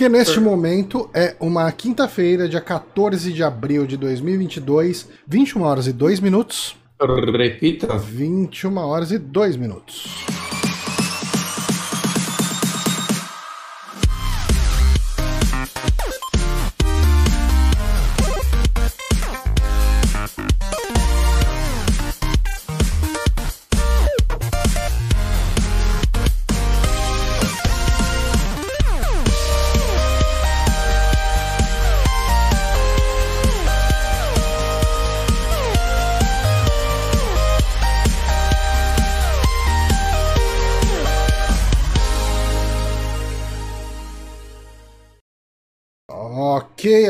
Porque neste momento é uma quinta-feira, dia 14 de abril de 2022, 21 horas e 2 minutos. Repita. 21 horas e 2 minutos.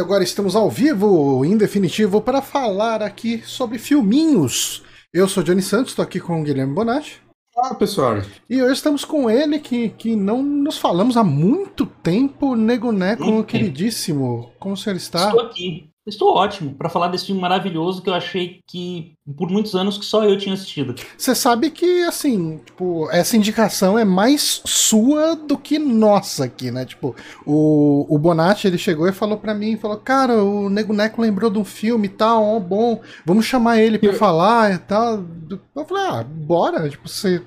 Agora estamos ao vivo, em definitivo, para falar aqui sobre filminhos. Eu sou Johnny Santos, estou aqui com o Guilherme Bonatti. Olá, pessoal. E hoje estamos com ele, que, que não nos falamos há muito tempo, Nego Neco, Muito queridíssimo. Como o senhor está? Estou aqui. Estou ótimo para falar desse filme maravilhoso que eu achei que por muitos anos que só eu tinha assistido. Você sabe que, assim, tipo, essa indicação é mais sua do que nossa aqui, né? Tipo, o, o Bonatti, ele chegou e falou pra mim, falou, cara, o Nego Neco lembrou de um filme e tal, ó, bom, vamos chamar ele pra Eu- falar e tal. Eu falei, ah, bora, tipo, você,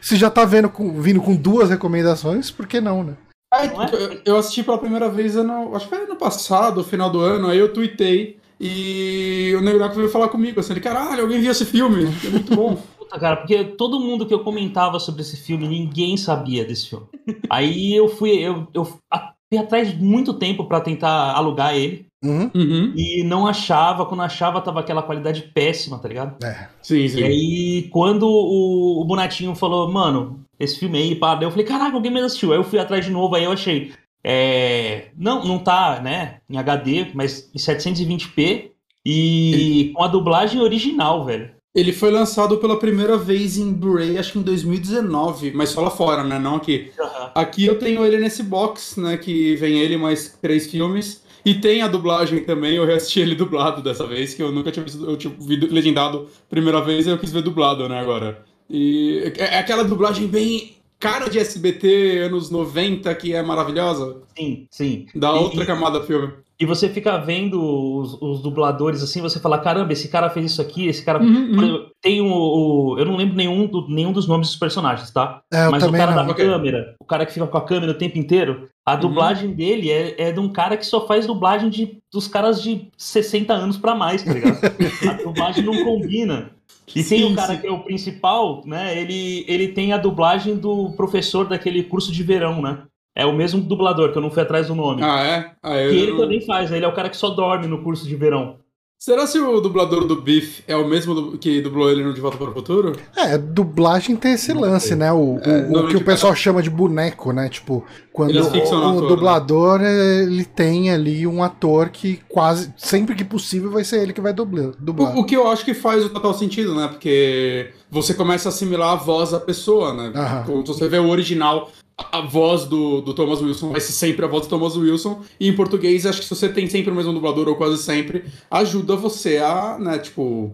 você já tá vendo com- vindo com duas recomendações, por que não, né? Não é? eu- assisti pela primeira vez, ano, acho que foi ano passado, final do ano, aí eu tuitei e o Nego Neco veio falar comigo, assim, ele, caralho, alguém viu esse filme? É muito bom. Puta, cara, porque todo mundo que eu comentava sobre esse filme, ninguém sabia desse filme. Aí eu fui, eu, eu fui atrás de muito tempo para tentar alugar ele Uhum. Uhum. e não achava, quando achava tava aquela qualidade péssima, tá ligado? É. Sim, sim. E aí, quando o, o Bonatinho falou, mano, esse filme aí, pá, daí eu falei, caraca, alguém mais assistiu. Aí eu fui atrás de novo, aí eu achei. É, não, não tá, né, em HD, mas em 720p e com a dublagem original, velho. Ele foi lançado pela primeira vez em Blu-ray, acho que em 2019, mas só lá fora, né? Não aqui. Aqui eu tenho ele nesse box, né? Que vem ele mais três filmes. E tem a dublagem também, eu reassisti ele dublado dessa vez, que eu nunca tinha visto, eu tinha visto legendado primeira vez e eu quis ver dublado, né, agora. E é é aquela dublagem bem cara de SBT anos 90 que é maravilhosa. Sim, sim. Dá E- outra camada ao filme. E você fica vendo os, os dubladores assim, você fala, caramba, esse cara fez isso aqui, esse cara. Uhum, exemplo, Tem o, o- Eu não lembro nenhum, do- nenhum dos nomes dos personagens, tá? É, eu Mas o cara não. da Ok. câmera, o cara que fica com a câmera o tempo inteiro, a dublagem dele é, é de um cara que só faz dublagem de, dos caras de 60 anos pra mais, tá ligado? a dublagem não combina. E tem Sim, o cara sim. que é o principal, né? Ele, ele tem a dublagem do professor daquele curso de verão, né? É o mesmo dublador, que eu não fui atrás do nome. Ah, é? Ah, eu- que ele também faz, né? Ele é o cara que só dorme no curso de verão. Será se o dublador do Biff é o mesmo que dublou ele no De Volta para o Futuro? É, dublagem tem esse lance, né? O, o- É, o, que normalmente o pessoal chama de boneco, né? Tipo, quando o, o ator, né? dublador eh, ele tem ali um ator que quase, sempre que possível, vai ser ele que vai dublar. dublar. O, o que eu acho que faz o total sentido, né? Porque você começa a assimilar a voz da pessoa, né? Aham. Quando você vê o original, a, voz do, do Thomas Wilson vai ser sempre a voz do Thomas Wilson. E em português, acho que se você tem sempre o mesmo dublador, ou quase sempre, ajuda você a, né, tipo,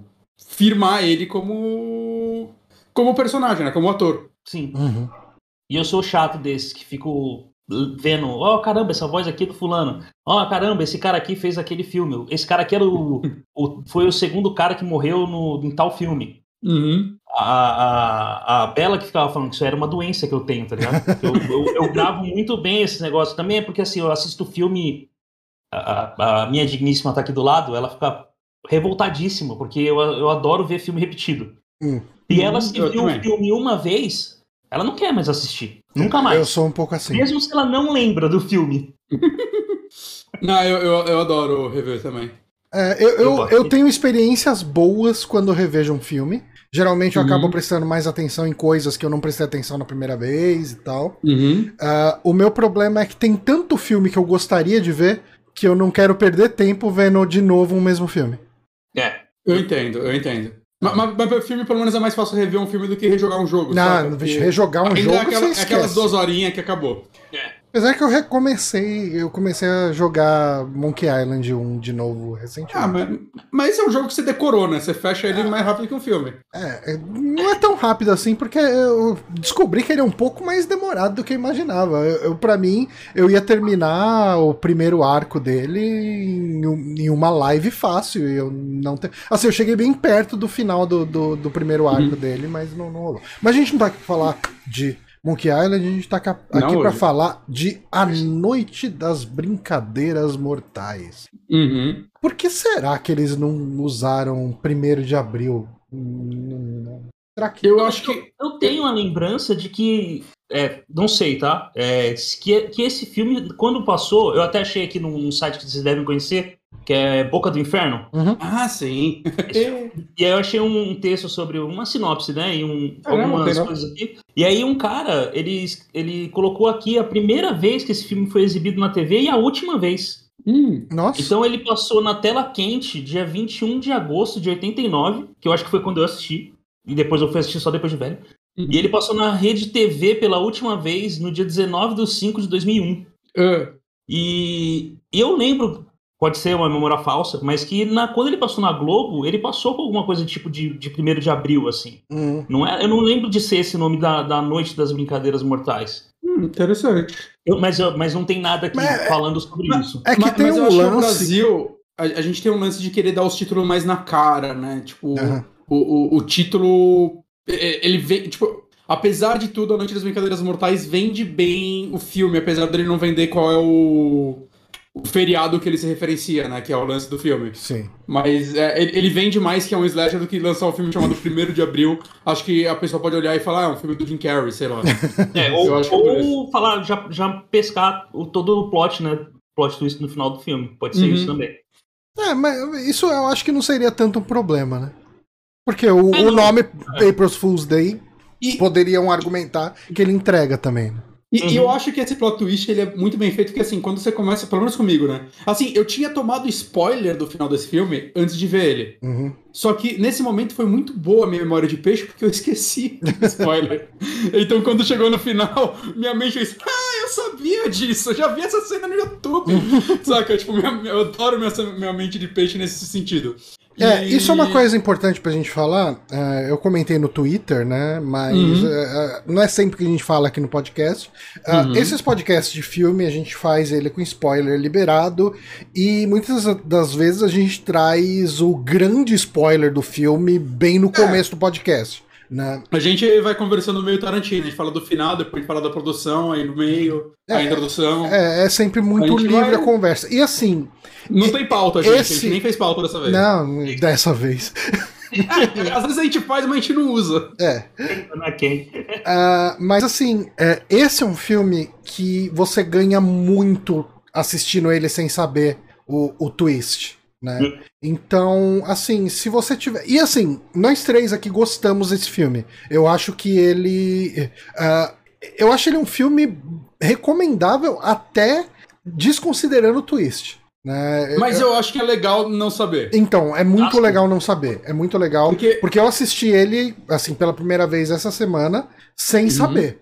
firmar ele como. como personagem, né? Como ator. Sim. Uhum. E eu sou chato desses que fico vendo, ó, caramba, essa voz aqui é do fulano. Ó, caramba, esse cara aqui fez aquele filme. Esse cara aqui era o, o- foi o segundo cara que morreu no, em tal filme. Uhum. A, a, a Bela que ficava falando que isso era uma doença que eu tenho, tá ligado? Eu, eu, eu gravo muito bem esse negócio. Também é porque, assim, eu assisto filme. A, a- minha digníssima tá aqui do lado, ela fica revoltadíssima, porque eu, eu adoro ver filme repetido. Hum. E ela, se viu o filme uma vez, ela não quer mais assistir. Nunca mais. Eu sou um pouco assim. Mesmo se ela não lembra do filme. Não, eu, eu, eu adoro rever também. É, eu, Eu eu, tenho experiências boas quando eu revejo um filme. Geralmente eu Uhum. acabo prestando mais atenção em coisas que eu não prestei atenção na primeira vez e tal. Uhum. Ah, o meu problema é que tem tanto filme que eu gostaria de ver que eu não quero perder tempo vendo de novo o mesmo filme. É. Eu entendo, eu entendo. Mas, mas, mas filme, pelo menos, é mais fácil rever um filme do que rejogar um jogo. Não, bicho, Porque rejogar um ainda jogo é, aquela- você é esquece. aquelas duas horinhas que acabou. Apesar que eu recomecei, eu comecei a jogar Monkey Island 1 de novo recentemente. Ah, mas, mas esse é um jogo que você decorou, né? Você fecha ele mais rápido que um filme. É, é, não é tão rápido assim, porque eu descobri que ele é um pouco mais demorado do que eu imaginava. Eu, eu para mim, eu ia terminar o primeiro arco dele em, em uma live fácil. Eu não te... Assim, eu cheguei bem perto do final do, do, do primeiro arco hum. dele, mas não, não rolou. Mas a gente não tá aqui pra falar de Monkey Island, a gente tá aqui para falar de A Noite das Brincadeiras Mortais. Uhum. Por que será que eles não usaram 1 de abril? Será que. Eu acho que. Eu tenho a lembrança de que. É, não sei, tá? É, que, que esse filme, quando passou, eu até achei aqui num site que vocês devem conhecer, que é Boca do Inferno. Uhum. Ah, sim. e aí eu achei um texto sobre uma sinopse, né? E um, algumas coisas aqui. E aí um cara, ele, ele colocou aqui a primeira vez que esse filme foi exibido na TV e a última vez. Hum, nossa. Então ele passou na tela quente dia 21 de agosto de 89, que eu acho que foi quando eu assisti. E depois eu fui assistir só depois de velho. Uhum. E ele passou na Rede TV pela última vez no dia 19 de 5 de 2001. Uh. E eu lembro pode ser uma memória falsa, mas que na, quando ele passou na Globo, ele passou com alguma coisa tipo de, de 1 de abril, assim. Uhum. Não é, eu não lembro de ser esse nome da, da Noite das Brincadeiras Mortais. Hum, interessante. Eu, mas, eu, mas não tem nada aqui mas, é, falando sobre mas, isso. É que mas, tem um lance... no Brasil, a, a, gente tem um lance de querer dar os títulos mais na cara, né? Tipo, uhum. o, o, o título... Ele vem, tipo... Apesar de tudo, A Noite das Brincadeiras Mortais vende bem o filme, apesar dele não vender qual é o o feriado que ele se referencia, né? Que é o lance do filme. Sim. Mas é, ele vende mais que é um slasher do que lançar um filme chamado 1 de Abril. Acho que a pessoa pode olhar e falar, ah, é um filme do Jim Carrey, sei lá. É, ou, ou falar, já, já pescar o, todo o plot, né? Plot twist no final do filme. Pode ser uhum. isso também. É, mas isso eu acho que não seria tanto um problema, né? Porque o, é, o nome April's Fool's Day e... poderiam argumentar que ele entrega também. Né? E, uhum. e, eu acho que esse plot twist ele é muito bem feito, porque assim, quando você começa, pelo menos comigo, né? Assim, eu tinha tomado spoiler do final desse filme antes de ver ele. Uhum. Só que nesse momento foi muito boa a minha memória de peixe, porque eu esqueci spoiler. então quando chegou no final, minha mente fez, ah, eu sabia disso, eu já vi essa cena no YouTube. Saca? Tipo, minha, eu adoro minha, minha mente de peixe nesse sentido. É, e... isso é uma coisa importante pra gente falar. Uh, eu comentei no Twitter, né? Mas uhum. uh, não é sempre que a gente fala aqui no podcast. Uh, uhum. Esses podcasts de filme, a gente faz ele com spoiler liberado. E muitas das vezes a gente traz o grande spoiler do filme bem no começo é. do podcast. Né? A gente vai conversando no meio Tarantino, a gente fala do final, depois fala da produção, aí no meio, é, a introdução. É, é sempre muito a livre vai... a conversa. E assim. Não tem pauta, gente. Esse... A gente nem fez pauta dessa vez. Não, dessa vez. É, às vezes a gente faz, mas a gente não usa. É. Uh, mas assim, é, esse é um filme que você ganha muito assistindo ele sem saber o, o twist né? Hum. Então, assim, se você tiver. E assim, nós três aqui gostamos desse filme. Eu acho que ele. Uh, eu acho ele um filme recomendável até desconsiderando o twist. Né? Mas eu, eu acho que é legal não saber. Então, é muito acho legal não saber. É muito legal. Porque... porque eu assisti ele, assim, pela primeira vez essa semana, sem uhum. saber.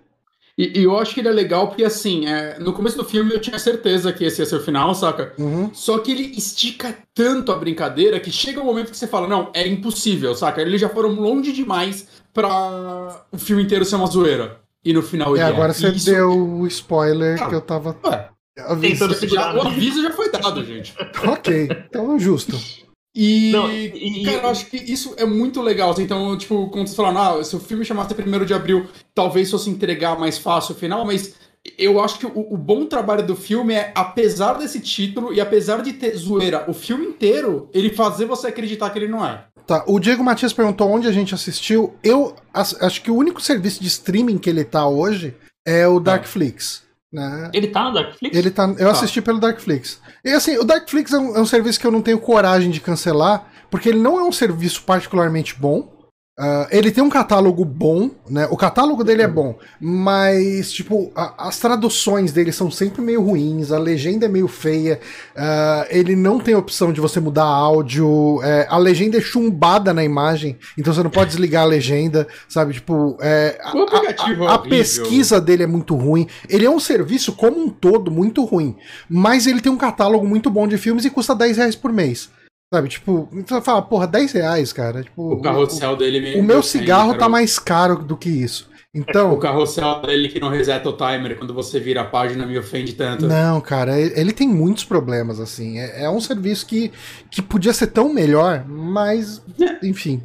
E, e, eu acho que ele é legal porque, assim, é, no começo do filme eu tinha certeza que esse ia ser o final, saca? Uhum. Só que ele estica tanto a brincadeira que chega um momento que você fala, não, é impossível, saca? Eles já foram longe demais pra o filme inteiro ser uma zoeira. E no final ele é. agora você Isso... deu o spoiler ah, que eu tava. Ué. Aviso. Já, o aviso já foi dado, gente. ok, então é justo. E, não, e, cara, eu acho que isso é muito legal. Assim, então, tipo, quando você falaram, ah, se o filme chamasse 1 de abril, talvez fosse entregar mais fácil o final, mas eu acho que o, o, bom trabalho do filme é, apesar desse título e apesar de ter zoeira o filme inteiro, ele fazer você acreditar que ele não é. Tá, o Diego Matias perguntou onde a gente assistiu. Eu acho que o único serviço de streaming que ele tá hoje é o tá. Darkflix. Né? Ele tá no Darkflix? Ele tá, eu tá. assisti pelo Darkflix. E assim, o Darkflix é um, é um serviço que eu não tenho coragem de cancelar, porque ele não é um serviço particularmente bom. Uh, ele tem um catálogo bom, né? O catálogo dele é bom, mas, tipo, a, as traduções dele são sempre meio ruins, a legenda é meio feia, uh, ele não tem opção de você mudar áudio, é, a legenda é chumbada na imagem, então você não pode desligar a legenda, sabe? Tipo, é, a, a, a pesquisa dele é muito ruim. Ele é um serviço, como um todo, muito ruim, mas ele tem um catálogo muito bom de filmes e custa 10 reais por mês. Sabe, tipo, você fala, porra, 10 reais, cara. Tipo, o carrossel o, dele O meu cigarro tá mais caro do que isso. Então, o carrossel dele que não reseta o timer quando você vira a página me ofende tanto. Não, cara, ele tem muitos problemas, assim. É, é um serviço que, que podia ser tão melhor, mas, é. enfim.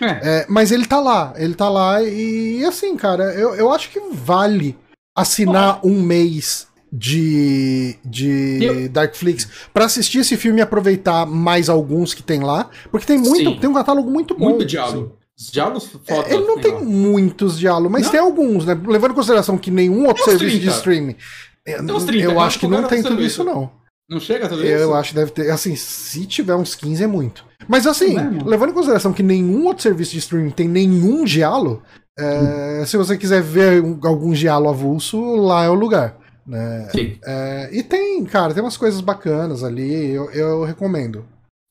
É. É, mas ele tá lá, ele tá lá e, assim, cara, eu, eu acho que vale assinar um mês de, de eu... Darkflix para assistir esse filme e aproveitar mais alguns que tem lá, porque tem muito, Sim. tem um catálogo muito bom. Muito diálogo. Os diálogos foda. É, ele não tem lá. muitos diálogos, mas não? tem alguns, né? Levando em consideração que nenhum outro serviço 30. de streaming. Eu, 30, eu acho que não tem tudo isso, não. Não chega tudo eu isso? Eu acho que deve ter. Assim, se tiver uns 15 é muito. Mas assim, é levando em consideração que nenhum outro serviço de streaming tem nenhum diálogo, é, hum. se você quiser ver algum diálogo avulso, lá é o lugar. Né? É, e tem, cara, tem umas coisas bacanas ali, eu, eu recomendo.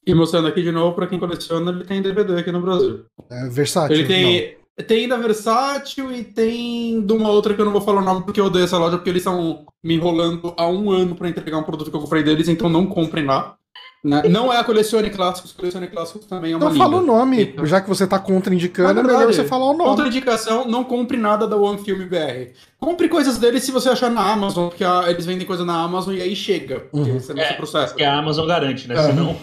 E mostrando aqui de novo, para quem coleciona, ele tem DVD aqui no Brasil. É versátil. Ele tem, tem da Versátil e tem de uma outra que eu não vou falar o nome porque eu odeio essa loja, porque eles estão me enrolando há um ano para entregar um produto que eu comprei deles, então não comprem lá. Né? Não é a Colecione Clássicos, Colecione Clássicos também é uma Então fala o nome, então, já que você está contraindicando, é melhor você falar o nome. Contraindicação, não compre nada da One Film BR. Compre coisas deles se você achar na Amazon, porque a, eles vendem coisa na Amazon e aí chega. Uhum. Você não é, processo. Que a Amazon garante, né? É. Senão...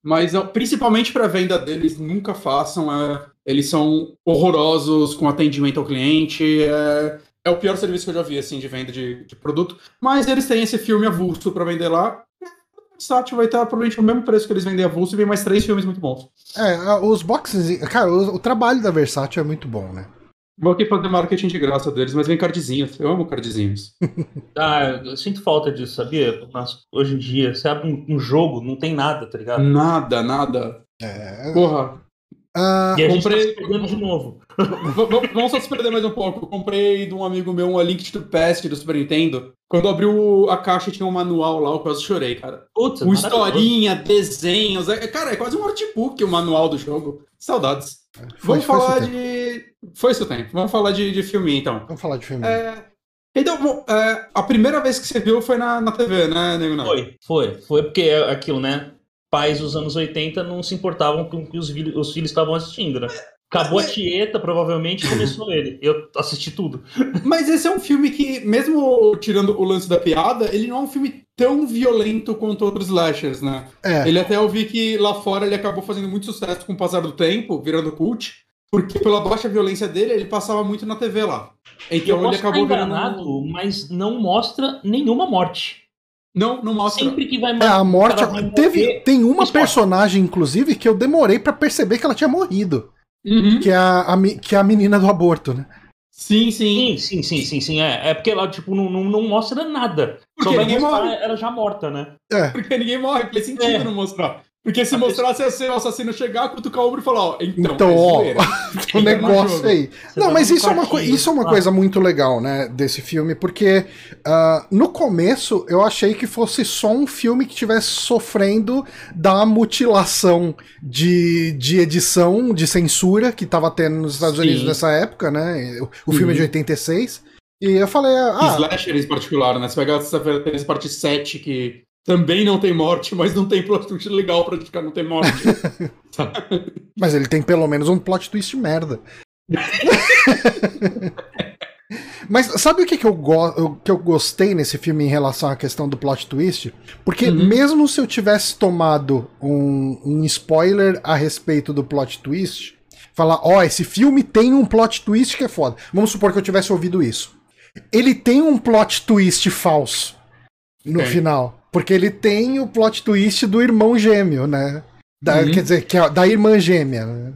Mas principalmente para venda deles, nunca façam. É, eles são horrorosos com atendimento ao cliente. É, é o pior serviço que eu já vi, assim, de venda de, de produto. Mas eles têm esse filme avulso para vender lá. Versátil vai estar provavelmente no mesmo preço que eles vendem a Vulso e vem mais três filmes muito bons. É, os boxes. Cara, o, o trabalho da Versátil é muito bom, né? Vou aqui fazer marketing de graça deles, mas vem cardzinhos. Eu amo cardzinhos. ah, eu sinto falta disso, sabia? Mas hoje em dia, você abre um, um jogo, não tem nada, tá ligado? Nada, nada. É. Porra, Uh, e a comprei... gente tá se perdendo de novo. Vamos só se perder mais um pouco. Eu comprei de um amigo meu um A Link to Past do Super Nintendo. Quando abriu a caixa tinha um manual lá, eu quase chorei, cara. Putz, com historinha, desenhos. É, cara, é quase um artbook o manual do jogo. Saudades. Foi, Vamos foi falar de. Foi isso tempo. Vamos falar de, de filme então. Vamos falar de filme. É... Então, é, a primeira vez que você viu foi na, na TV, né, Nego? Foi, foi. Foi porque é aquilo, né? Pais dos anos 80 não se importavam com o que os, os filhos estavam assistindo, né? Acabou a Tieta, provavelmente, começou ele. Eu assisti tudo. Mas esse é um filme que, mesmo tirando o lance da piada, ele não é um filme tão violento quanto outros slashers, né? É. Ele até eu vi que lá fora ele acabou fazendo muito sucesso com o passar do tempo, virando cult, porque pela baixa violência dele, ele passava muito na TV lá. Então eu ele acabou enganado, virando... mas não mostra nenhuma morte. Não, não mostra. Sempre que vai morrer. É, a morte. Teve, tem uma personagem, inclusive, que eu demorei para perceber que ela tinha morrido. Uhum. Que, é a, a, que é a menina do aborto, né? Sim, sim. Sim, sim, sim, sim, É, é porque ela, tipo, não, não, não mostra nada. Porque Só vai ninguém morre. ela já morta, né? É. Porque ninguém morre, faz sentido é. não mostrar. Porque se mostrasse assim, o assassino chegar, cutucar o ombro e falar, ó, então, então é ó, o negócio aí. Você não, mas isso é, uma, isso é uma coisa muito legal, né, desse filme, porque uh, no começo eu achei que fosse só um filme que estivesse sofrendo da mutilação de, de edição, de censura que tava tendo nos Estados Sim. Unidos nessa época, né, o, o filme é de 86. Uhum. E eu falei, ah... Slasher em particular, né, você pegar essa parte 7 que também não tem morte, mas não tem plot twist legal pra ficar não ter morte. mas ele tem pelo menos um plot twist merda. Mas sabe o que, que, eu go que eu gostei nesse filme em relação à questão do plot twist? Porque uhum. mesmo se eu tivesse tomado um, um, spoiler a respeito do plot twist, falar, ó, oh, esse filme tem um plot twist que é foda. Vamos supor que eu tivesse ouvido isso. Ele tem um plot twist falso no okay. final. Porque ele tem o plot twist do irmão gêmeo, né? Da, uhum. Quer dizer, que é da irmã gêmea. Né?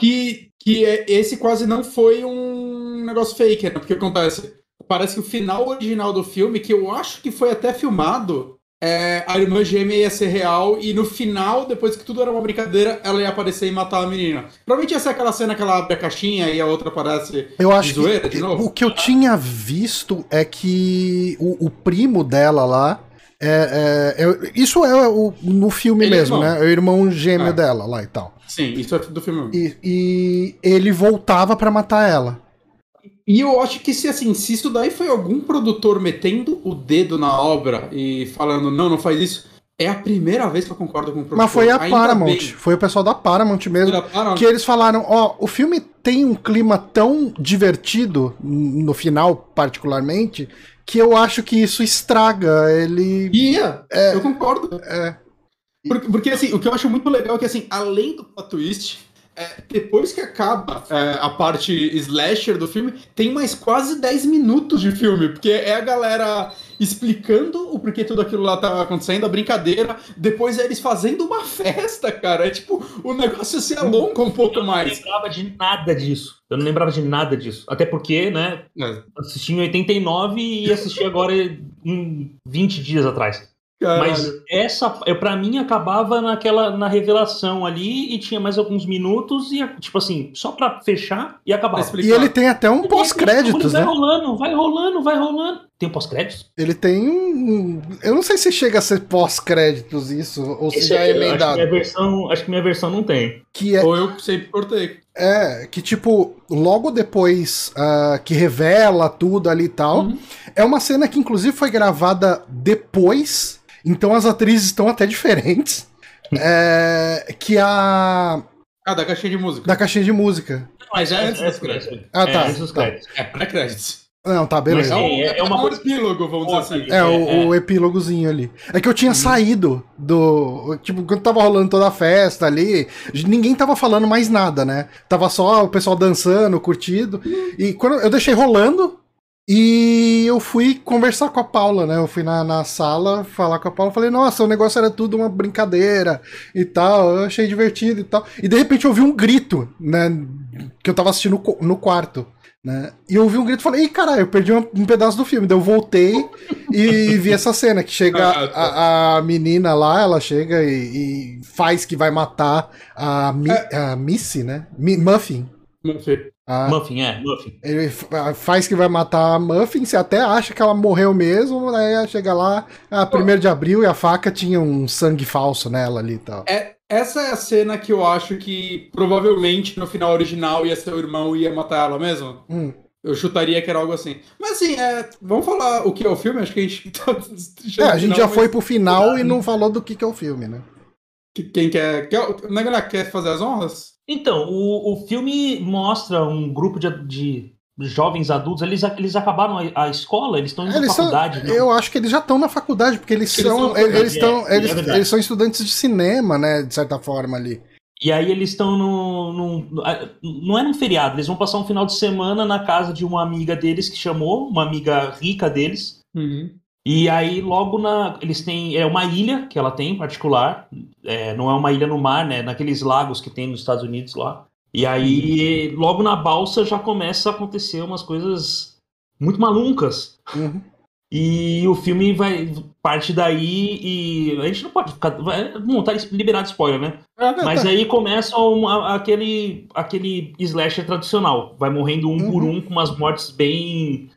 Que, que é, esse quase não foi um negócio fake, né? Porque acontece. Parece que o final original do filme, que eu acho que foi até filmado, é, a irmã gêmea ia ser real e no final, depois que tudo era uma brincadeira, ela ia aparecer e matar a menina. Provavelmente ia ser aquela cena que ela abre a caixinha e a outra aparece Eu acho de zoeira que de novo. o que eu tinha visto é que o, o primo dela lá. É, é- é- isso é o- no filme Ele é mesmo, irmão. né? É o irmão gêmeo Ah. dela lá e tal. Sim, isso é do filme. E, e ele voltava pra matar ela. E eu acho que se assim, se isso daí foi algum produtor metendo o dedo na obra e falando, não, não faz isso, é a primeira vez que eu concordo com o produtor. Mas foi a Ainda Paramount. bem. Foi o pessoal da Paramount mesmo. Paramount. Que eles falaram, ó, o filme tem um clima tão divertido, no final, particularmente, que eu acho que isso estraga ele. Ia, eu concordo. É. Porque, porque, assim, o que eu acho muito legal é que, assim, além do plot twist, é, depois que acaba é, a parte slasher do filme, tem mais quase 10 minutos de filme, porque é a galera explicando o porquê tudo aquilo lá tá acontecendo, a brincadeira, depois é eles fazendo uma festa, cara. É tipo, o negócio se alonga um pouco Eu não mais. lembrava de nada disso. Eu não lembrava de nada disso. Até porque, né, É, assisti em 89 e assisti agora em 20 dias atrás. Caralho. Mas essa, eu, pra mim, acabava naquela, na revelação ali e tinha mais alguns minutos e, tipo assim, só pra fechar e acabar. E ele tem até um pós-créditos, Vai né? rolando, vai rolando, vai rolando. Tem um pós-créditos? Ele tem um. Eu não sei se chega a ser pós-créditos isso, ou se Esse já é eu acho que emendado. minha versão, acho que minha versão não tem. Que é, Ou eu sempre cortei. é que, tipo, logo depois ah, que revela tudo ali e tal, Uhum. é uma cena que, inclusive, foi gravada depois, então as atrizes estão até diferentes. É, que a. Ah, da caixinha de música. Da caixinha de música. Mas é antes é, dos créditos. Ah, é, tá, antes dos tá. créditos. É pré-créditos. Não, tá, beleza. Mas É, Sim, um, é- é uma um coisa- epílogo, vamos dizer assim. É, o, É, o epílogozinho ali. É que eu tinha saído do. Tipo, quando tava rolando toda a festa ali, ninguém tava falando mais nada, né? Tava só o pessoal dançando, curtindo. E quando eu deixei rolando. E eu fui conversar com a Paula, né? Eu fui na, na sala falar com a Paula. Falei, nossa, o negócio era tudo uma brincadeira e tal. Eu achei divertido e tal. E de repente eu ouvi um grito, né? Que eu tava assistindo no quarto. Né? E eu ouvi um grito e falei, ih, caralho, eu perdi um, um pedaço do filme. Daí eu voltei e vi essa cena, que chega Ah, a, a menina lá, ela chega e, e faz que vai matar a, Mi, a Missy, né? Mi- Muffin. Enfim. A- Muffin, é, Muffin. ele fa- faz que vai matar a Muffin, você até acha que ela morreu mesmo, aí chega lá, a 1 de abril e a faca tinha um sangue falso nela ali e tal. É, essa é a cena que eu acho que provavelmente no final original ia ser o irmão e ia matar ela mesmo. Hum. Eu chutaria que era algo assim. Mas assim, é, vamos falar o que é o filme? Acho que a gente tá É, a gente já mas foi pro final e não falou do que, que é o filme, né? Que- Quem quer. quer o Negana quer fazer as honras? Então, o, o filme mostra um grupo de, de jovens adultos, eles, eles acabaram a, a escola, eles estão indo Eles são, faculdade. né? eu acho que eles já estão na faculdade, porque eles, Eles são. são- Eles, eles, é, estão, é eles, verdade. eles são estudantes de cinema, né? De certa forma ali. E aí eles estão no, no- no- Não é num feriado, eles vão passar um final de semana na casa de uma amiga deles que chamou, uma amiga rica deles. E aí, logo na. Eles têm. É uma ilha que ela tem em particular. é, não é uma ilha no mar, né? Naqueles lagos que tem nos Estados Unidos lá. E aí, logo na balsa já começa a acontecer umas coisas muito malucas. Uhum. E o filme vai. Parte daí e. A gente não pode ficar. Não, tá liberado spoiler, né? Mas tá. aí começa uma- aquele, aquele slasher tradicional. Vai morrendo um por Uhum. um com umas mortes bem.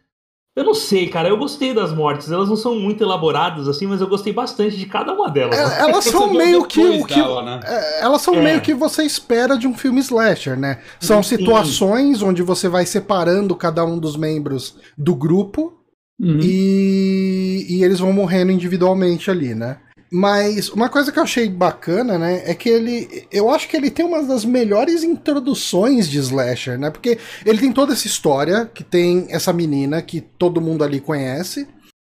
Eu não sei, cara. Eu gostei das mortes. Elas não são muito elaboradas assim, mas eu gostei bastante de cada uma delas. É, elas Você são meio que o que. dela, né? é, Elas são É. meio que você espera de um filme slasher, né? São Sim. situações onde você vai separando cada um dos membros do grupo Uhum. e, e eles vão morrendo individualmente ali, né? Mas uma coisa que eu achei bacana, né, é que ele. Eu acho que ele tem uma das melhores introduções de slasher, né? Porque ele tem toda essa história, que tem essa menina que todo mundo ali conhece.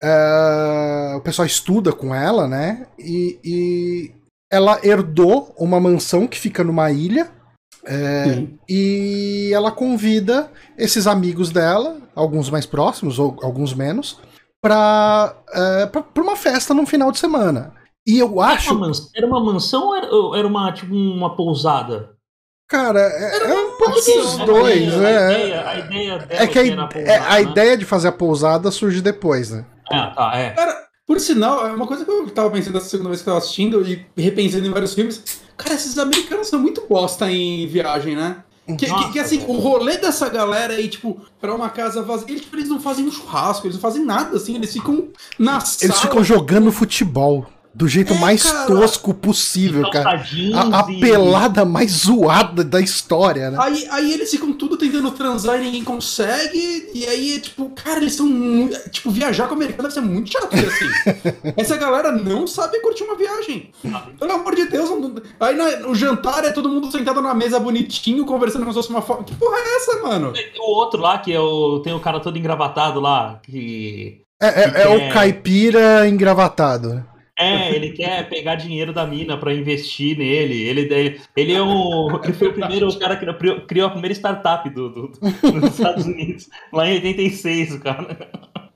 ah, o pessoal estuda com ela, né? E, e ela herdou uma mansão que fica numa ilha. é, e ela convida esses amigos dela, alguns mais próximos ou alguns menos, pra, é, pra, pra uma festa num final de semana. E eu Era acho, uma mansão, era uma mansão ou era, ou era uma, tipo, uma pousada? cara, é, é um pouco dos a dois, né? A ideia, a É que a, era pousada, é, a né? ideia de fazer a pousada surge depois, né? Ah, tá, é. Cara, Por sinal, é uma coisa que eu tava pensando essa segunda vez que eu tava assistindo e repensando em vários filmes. Cara, esses americanos são muito bosta em viagem, né? Que, que, que, assim, o rolê dessa galera aí, tipo, pra uma casa vazia, eles, tipo, eles não fazem um churrasco, eles não fazem nada, assim, eles ficam na Eles sala. ficam jogando futebol do jeito é, mais cara. tosco possível, cara. A, a, pelada mais zoada da história, né? Aí, aí eles ficam tudo tentando transar e ninguém consegue. E aí, tipo, cara, eles são muito. Tipo, viajar com o americano deve ser muito chato, assim. Essa galera não sabe curtir uma viagem. Pelo amor de Deus. Não... Aí no jantar é todo mundo sentado na mesa bonitinho, conversando como se fosse uma foto. Que porra é essa, mano? O outro lá, que é o... tem o cara todo engravatado lá, que. É, é, é o caipira engravatado, né? É, ele quer pegar dinheiro da mina para investir nele. Ele, ele, ele, é o, ele foi o primeiro cara que criou, criou a primeira startup do, do, dos Estados Unidos, lá em 86, cara.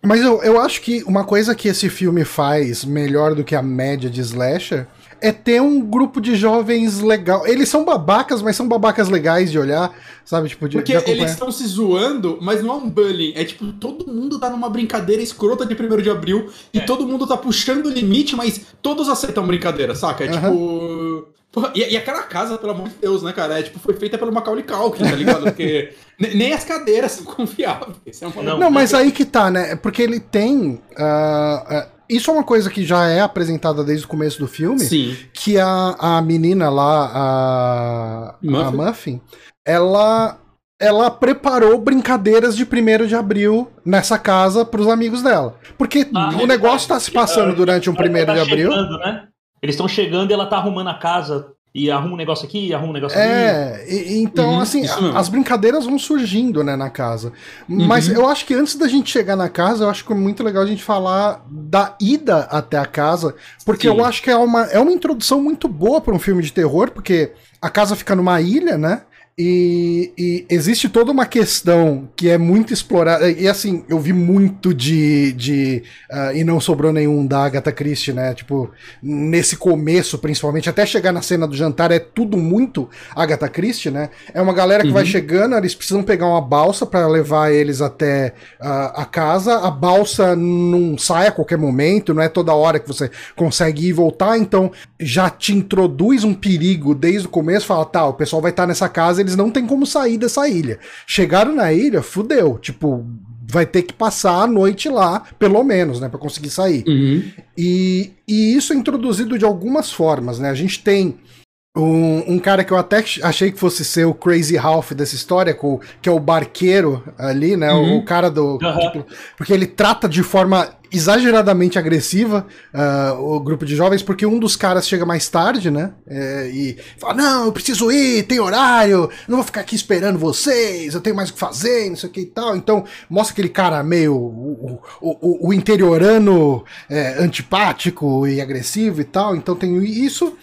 Mas eu, eu acho que uma coisa que esse filme faz melhor do que a média de slasher é ter um grupo de jovens legal. Eles são babacas, mas são babacas legais de olhar, sabe? Tipo, de, Porque de eles estão se zoando, mas não é um bullying. É tipo, todo mundo tá numa brincadeira escrota de 1 de abril e é. todo mundo tá puxando o limite, mas todos aceitam brincadeira, saca? É uhum. tipo. Porra, e, e, aquela casa, pelo amor de Deus, né, cara? É, tipo, foi feita pelo Macaulay Culkin, tá ligado? Porque nem as cadeiras são confiáveis. É não, não, mas aí que tá, né? Porque ele tem. Uh, uh, isso é uma coisa que já é apresentada desde o começo do filme. Sim. Que a, a menina lá, a Muffin, a Muffin ela, ela preparou brincadeiras de 1 de abril nessa casa para os amigos dela. Porque ah, o negócio está se passando durante um 1 tá de abril. Né? Eles estão chegando e ela tá arrumando a casa e arruma um negócio aqui, arruma um negócio é, ali. É, então, uhum, assim, as brincadeiras vão surgindo, né, na casa. Uhum. Mas eu acho que antes da gente chegar na casa, eu acho que é muito legal a gente falar da ida até a casa, porque sim. eu acho que é uma, é uma introdução muito boa para um filme de terror, porque a casa fica numa ilha, né? E, e, existe toda uma questão que é muito explorada. E assim, eu vi muito de. de uh, e não sobrou nenhum da Agatha Christie, né? Tipo, nesse começo, principalmente, até chegar na cena do jantar, é tudo muito Agatha Christie, né? É uma galera que uhum. vai chegando, eles precisam pegar uma balsa para levar eles até uh, a casa. A balsa não sai a qualquer momento, não é toda hora que você consegue ir e voltar, então já te introduz um perigo desde o começo. Fala, tá, o pessoal vai estar nessa casa eles não têm como sair dessa ilha. Chegaram na ilha, fudeu. Tipo, vai ter que passar a noite lá, pelo menos, né, para conseguir sair. Uhum. E, e isso é introduzido de algumas formas, né? A gente tem um, um, cara que eu até achei que fosse ser o Crazy Ralph dessa história, que é o barqueiro ali, né? Uhum. O, cara do. Uhum. Porque ele trata de forma exageradamente agressiva uh, o grupo de jovens, porque um dos caras chega mais tarde, né? É, e fala: Não, eu preciso ir, tem horário, não vou ficar aqui esperando vocês, eu tenho mais o que fazer, não sei o que e tal. Então, mostra aquele cara meio. o, o, o interiorano é, antipático e agressivo e tal. Então tem isso.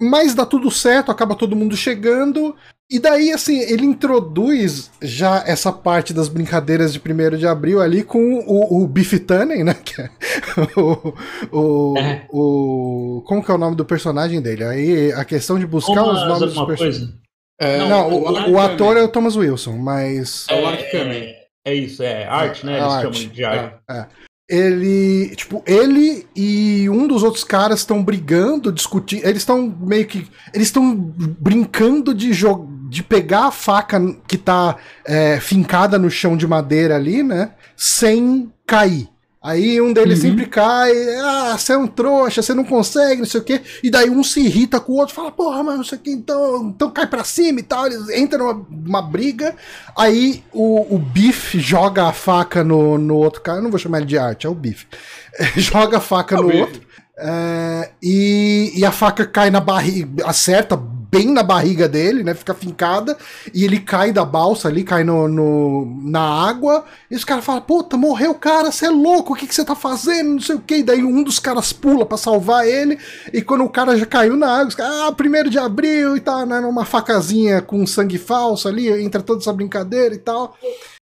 Mas dá tudo certo, acaba todo mundo chegando. E daí, assim, ele introduz já essa parte das brincadeiras de 1 de abril ali com o, o Biff Tannen, né? Que é o, o, é. o, Como que é o nome do personagem dele? Aí a questão de buscar Thomas os nomes dos personagens. É, não, não, o, o, o ator é o Thomas Wilson, mas. É, é, é isso, é arte, né? É Eles chamam de arte. É, é ele, tipo, ele e um dos outros caras estão brigando, discutindo, eles estão meio que, eles estão brincando de jogar, de pegar a faca que tá é, fincada no chão de madeira ali, né, sem cair. Aí um deles uhum. sempre cai, ah, você é um trouxa, você não consegue, não sei o quê. E daí um se irrita com o outro, fala, porra, mano, isso aqui, então, então cai pra cima e tal. Eles entram numa briga. Aí o, o Biff joga a faca no, no outro cara, não vou chamar ele de arte, é o Biff. joga a faca é no outro. É, e, e a faca cai na barriga, acerta bem na barriga dele, né? Fica fincada e ele cai da balsa ali, cai no, no na água. E os caras falam: Puta, morreu o cara, você é louco, o que, que você tá fazendo? Não sei o que. E daí um dos caras pula para salvar ele. E quando o cara já caiu na água, os caras, ah, primeiro de abril e tal, né? Uma facazinha com sangue falso ali, entra toda essa brincadeira e tal.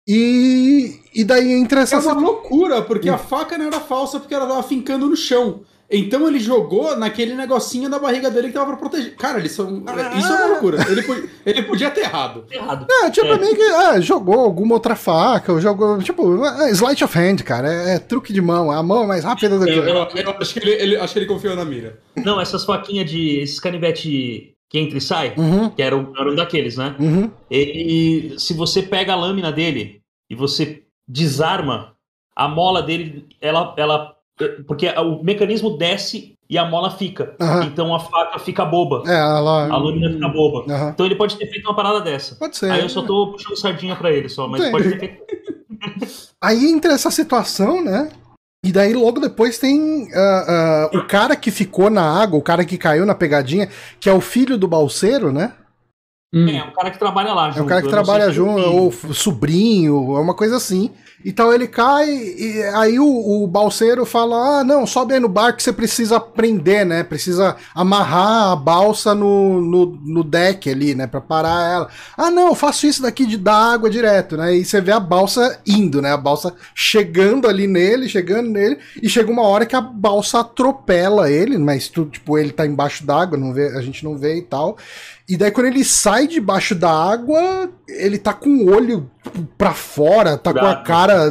E, e daí entra essa. É uma loucura, porque a faca não era falsa porque ela tava fincando no chão. Então ele jogou naquele negocinho da barriga dele que tava pra proteger. Cara, eles são. Ah. Isso é uma loucura. Ele, podia, ele podia ter errado. Errado. É, tipo, é. meio que ah, jogou alguma outra faca, jogou. Tipo, é, slide of hand, cara. É, é, truque de mão. A mão é mais rápida do que. Eu, eu, eu acho, que ele, ele, acho que ele confiou na mira. Não, essas faquinhas de. Esses canivete que entra e sai, uhum. que era um, era um daqueles, né? Uhum. Ele. Se você pega a lâmina dele e você desarma, a mola dele, ela. ela porque o mecanismo desce e a mola fica. Uhum. Então a faca fica boba. É, ela... A lâmina fica boba. Uhum. Então ele pode ter feito uma parada dessa. Pode ser. Aí eu só tô puxando sardinha pra ele só, mas Sim. pode ter feito. Aí entra essa situação, né? E daí logo depois tem uh, uh, o cara que ficou na água, o cara que caiu na pegadinha, que é o filho do balseiro, né? Hum. É, o cara que trabalha lá junto. É o cara que trabalha junto, ou sobrinho, é uma coisa assim. Então ele cai e aí o, o balseiro fala: Ah, não, sobe aí no barco que você precisa prender, né? Precisa amarrar a balsa no, no, no deck ali, né? Pra parar ela. Ah, não, eu faço isso daqui de dar água direto, né? E você vê a balsa indo, né? A balsa chegando ali nele, chegando nele, e chega uma hora que a balsa atropela ele, mas tu, tipo, ele tá embaixo d'água, a gente não vê e tal. E daí quando ele sai debaixo da água, ele tá com o olho pra fora, tá com a cara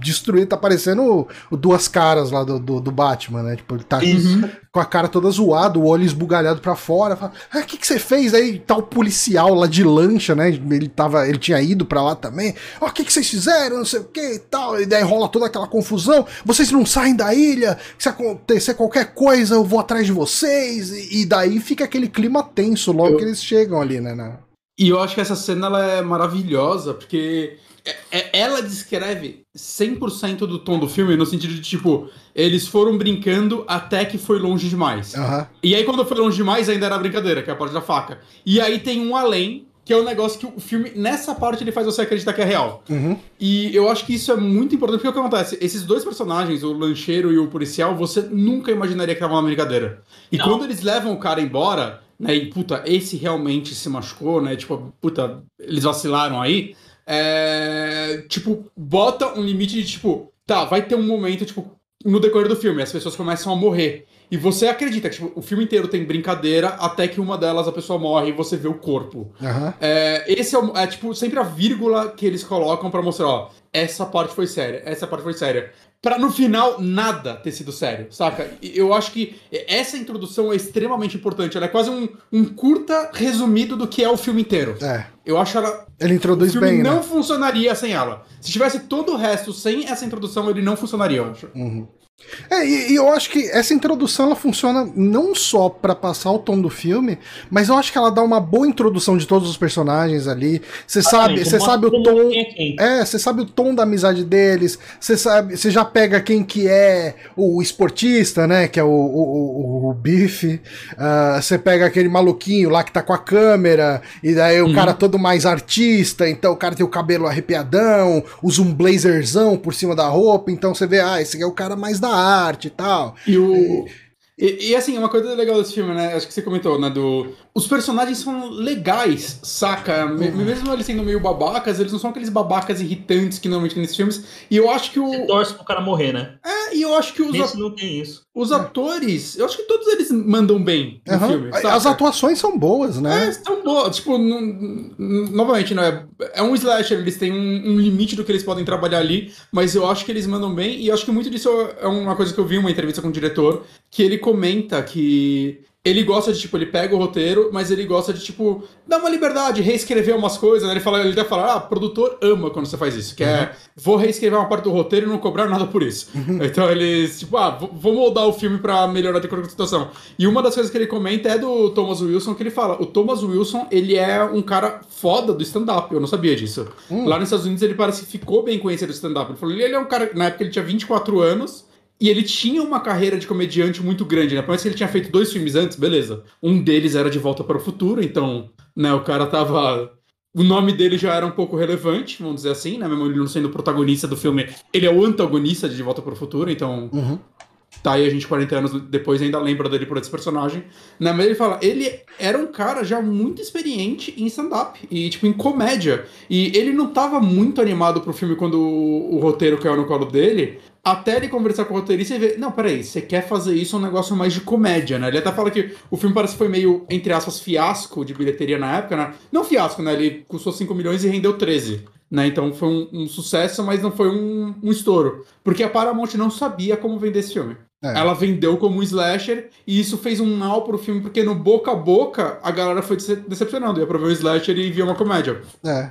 destruída, tá parecendo duas caras lá do, do, do Batman, né? Tipo, ele tá uhum. com a cara toda zoada, o olho esbugalhado pra fora. Fala, ah, o que, que você fez aí? Tá o policial lá de lancha, né? Ele, tava, ele tinha ido pra lá também. Ó, oh, o que, que vocês fizeram? Não sei o que e tal. E daí rola toda aquela confusão. Vocês não saem da ilha. Se acontecer qualquer coisa, eu vou atrás de vocês. E, e daí fica aquele clima tenso logo eu... que eles chegam ali, né? né? E eu acho que essa cena ela é maravilhosa, porque é, é, ela descreve 100% do tom do filme, no sentido de, tipo, eles foram brincando até que foi longe demais. Uhum. E aí, quando foi longe demais, ainda era brincadeira, que é a parte da faca. E aí tem um além, que é um negócio que o filme, nessa parte, ele faz você acreditar que é real. Uhum. E eu acho que isso é muito importante, porque o que acontece? Esses dois personagens, o lancheiro e o policial, você nunca imaginaria que era uma brincadeira. E Não. quando eles levam o cara embora, né, e puta, esse realmente se machucou, né, tipo, puta, eles vacilaram aí é, tipo, bota um limite de tipo, tá, vai ter um momento, tipo, no decorrer do filme, as pessoas começam a morrer. E você acredita que tipo, o filme inteiro tem brincadeira até que uma delas a pessoa morre e você vê o corpo. Uhum. É, esse é, é, tipo sempre a vírgula que eles colocam para mostrar, ó, essa parte foi séria, essa parte foi séria para no final nada ter sido sério, saca? Eu acho que essa introdução é extremamente importante. Ela é quase um, um curta resumido do que é o filme inteiro. É. Eu acho ela. Ele introduz o filme bem. não né? funcionaria sem ela. Se tivesse todo o resto sem essa introdução, ele não funcionaria, eu acho. Uhum. É, e, e, eu acho que essa introdução ela funciona não só para passar o tom do filme, mas eu acho que ela dá uma boa introdução de todos os personagens ali. Você ah, sabe, você sabe o tom. É, você sabe o tom da amizade deles. Você sabe, você já pega quem que é o esportista, né? Que é o, o, o, o Biff. Uh, você pega aquele maluquinho lá que tá com a câmera, e daí o uhum. cara todo mais artista, então o cara tem o cabelo arrepiadão, usa um blazerzão por cima da roupa, então você vê, ah, esse é o cara mais da arte e tal. E o. E, e, assim, uma coisa legal desse filme, né? Acho que você comentou, né? Do. Os personagens são legais, saca? Uhum. Mesmo eles sendo meio babacas, eles não são aqueles babacas irritantes que normalmente tem nesses filmes. E eu acho que o. Você torce pro cara morrer, né? É, e eu acho que os. Esse não tem isso. Os atores, eu acho que todos eles mandam bem no uhum. filme. Saca? As atuações são boas, né? É, são boas. Tipo, novamente, não é. É um slasher, eles têm um, um, limite do que eles podem trabalhar ali, mas eu acho que eles mandam bem, e eu acho que muito disso é uma coisa que eu vi em uma entrevista com o diretor, que ele comenta que ele gosta de, tipo, ele pega o roteiro, mas ele gosta de, tipo, dar uma liberdade, reescrever umas coisas, né? Ele, fala, ele até fala, ah, produtor ama quando você faz isso, que é, uhum. é, vou reescrever uma parte do roteiro e não cobrar nada por isso. Uhum. Então eles, tipo, ah, vou moldar o filme pra melhorar de acordo com a situação. E uma das coisas que ele comenta é do Thomas Wilson, que ele fala, o Thomas Wilson, ele é um cara foda do stand-up, eu não sabia disso. Uhum. Lá nos Estados Unidos ele parece que ficou bem conhecido do stand-up. Ele falou, ele é um cara, na época ele tinha 24 anos, e ele tinha uma carreira de comediante muito grande, né? Por mais que ele tinha feito dois filmes antes, beleza. Um deles era De Volta para o Futuro, então, né, o cara tava. O nome dele já era um pouco relevante, vamos dizer assim, né? Mesmo ele não sendo o protagonista do filme, ele é o antagonista de De Volta para o Futuro, então. Uhum. Tá aí a gente 40 anos depois ainda lembra dele por esse personagem, né? Mas ele fala, ele era um cara já muito experiente em stand-up e, tipo, em comédia. E ele não tava muito animado pro filme quando o, o roteiro caiu no colo dele, até ele conversar com o roteirista e ver, não, peraí, você quer fazer isso um negócio mais de comédia, né? Ele até fala que o filme parece que foi meio, entre aspas, fiasco de bilheteria na época, né? Não fiasco, né? Ele custou 5 milhões e rendeu 13. Né? Então foi um, um sucesso, mas não foi um, um, estouro. Porque a Paramount não sabia como vender esse filme. É. Ela vendeu como um slasher e isso fez um mal pro filme, porque no boca a boca a galera foi decepcionando. Ia pra ver o slasher e via uma comédia. É.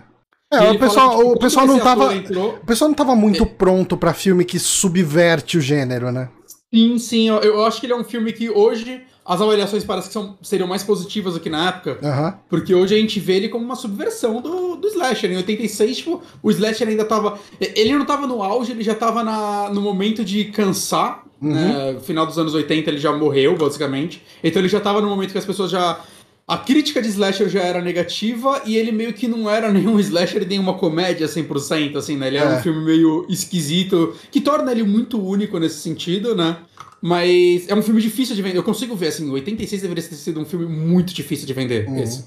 É, o pessoal, que, tipo, o pessoal não tava. Entrou, o pessoal não tava muito é... pronto para filme que subverte o gênero, né? Sim, sim. Eu, eu, acho que ele é um filme que hoje as avaliações parecem que são, seriam mais positivas do que na época. Uhum. Porque hoje a gente vê ele como uma subversão do, do Slasher. Em 86, tipo, o Slasher ainda tava. Ele não tava no auge, ele já tava na, no momento de cansar. Uhum. Né? No final dos anos 80 ele já morreu, basicamente. Então ele já tava no momento que as pessoas já a crítica de slasher já era negativa e ele meio que não era nenhum slasher nem uma comédia 100%, assim, né? Ele era é. um filme meio esquisito, que torna ele muito único nesse sentido, né? Mas é um filme difícil de vender. Eu consigo ver, assim, 86 deveria ter sido um filme muito difícil de vender, uhum. esse.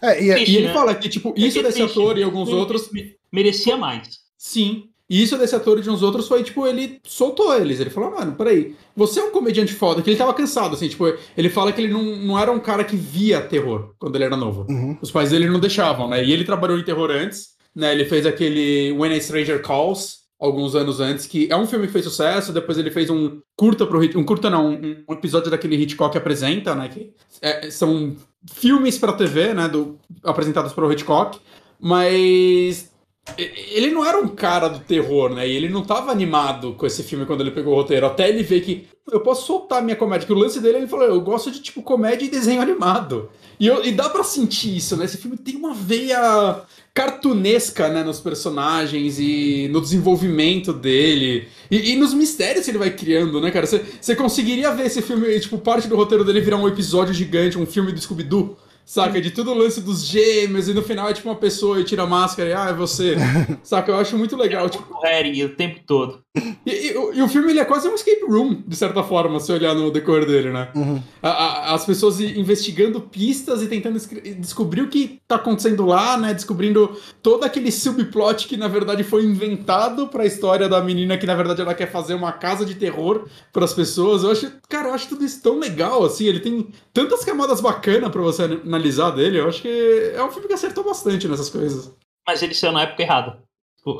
É, e, e, ele né? fala que, tipo, isso é desse ator e alguns outros... Merecia mais. Sim. E isso desse ator e de uns outros foi, tipo, ele soltou eles. Ele falou, mano, peraí, você é um comediante foda, que ele tava cansado, assim, tipo, ele fala que ele não, não era um cara que via terror quando ele era novo. Uhum. Os pais dele não deixavam, né? E ele trabalhou em terror antes, né? Ele fez aquele When a Stranger Calls, alguns anos antes, que é um filme que fez sucesso, depois ele fez um curta pro um curta não, um, episódio daquele Hitchcock apresenta, né, que é, são filmes para TV, né, do apresentados pro Hitchcock, mas ele não era um cara do terror, né? E ele não tava animado com esse filme quando ele pegou o roteiro. Até ele ver que eu posso soltar minha comédia. Que o lance dele, ele falou, eu gosto de tipo comédia e desenho animado. E, eu, e dá para sentir isso, né? Esse filme tem uma veia cartunesca, né? Nos personagens e no desenvolvimento dele. E, e nos mistérios que ele vai criando, né, cara? Você conseguiria ver esse filme, tipo, parte do roteiro dele virar um episódio gigante, um filme do Scooby-Doo? Saca? De todo o lance dos gêmeos, e no final é tipo uma pessoa e tira a máscara e, ah, é você. Saca? Eu acho muito legal. É tipo... Harry o tempo todo. E, e, e, o filme ele é quase um escape room, de certa forma, se olhar no decorrer dele, né? Uhum. A, a, as pessoas investigando pistas e tentando descobrir o que tá acontecendo lá, né? Descobrindo todo aquele subplot que na verdade foi inventado para a história da menina que na verdade ela quer fazer uma casa de terror para as pessoas. Eu acho, cara, eu acho tudo isso tão legal, assim. Ele tem tantas camadas bacanas para você analisar dele. Eu acho que é um filme que acertou bastante nessas coisas. Mas ele saiu na época errada.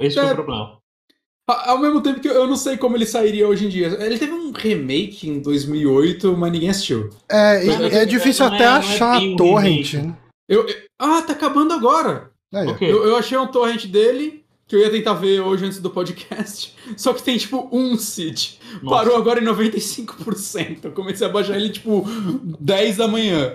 Esse é, foi o problema. Ao mesmo tempo que eu não sei como ele sairia hoje em dia. Ele teve um remake em 2008, mas ninguém assistiu. É, é, é difícil até é, achar a torrent. Né? Eu, eu, ah, tá acabando agora. Okay. Eu, eu, achei um torrent dele que eu ia tentar ver hoje antes do podcast. Só que tem tipo um seed. Parou agora em 95%. Eu comecei a baixar ele tipo 10 da manhã.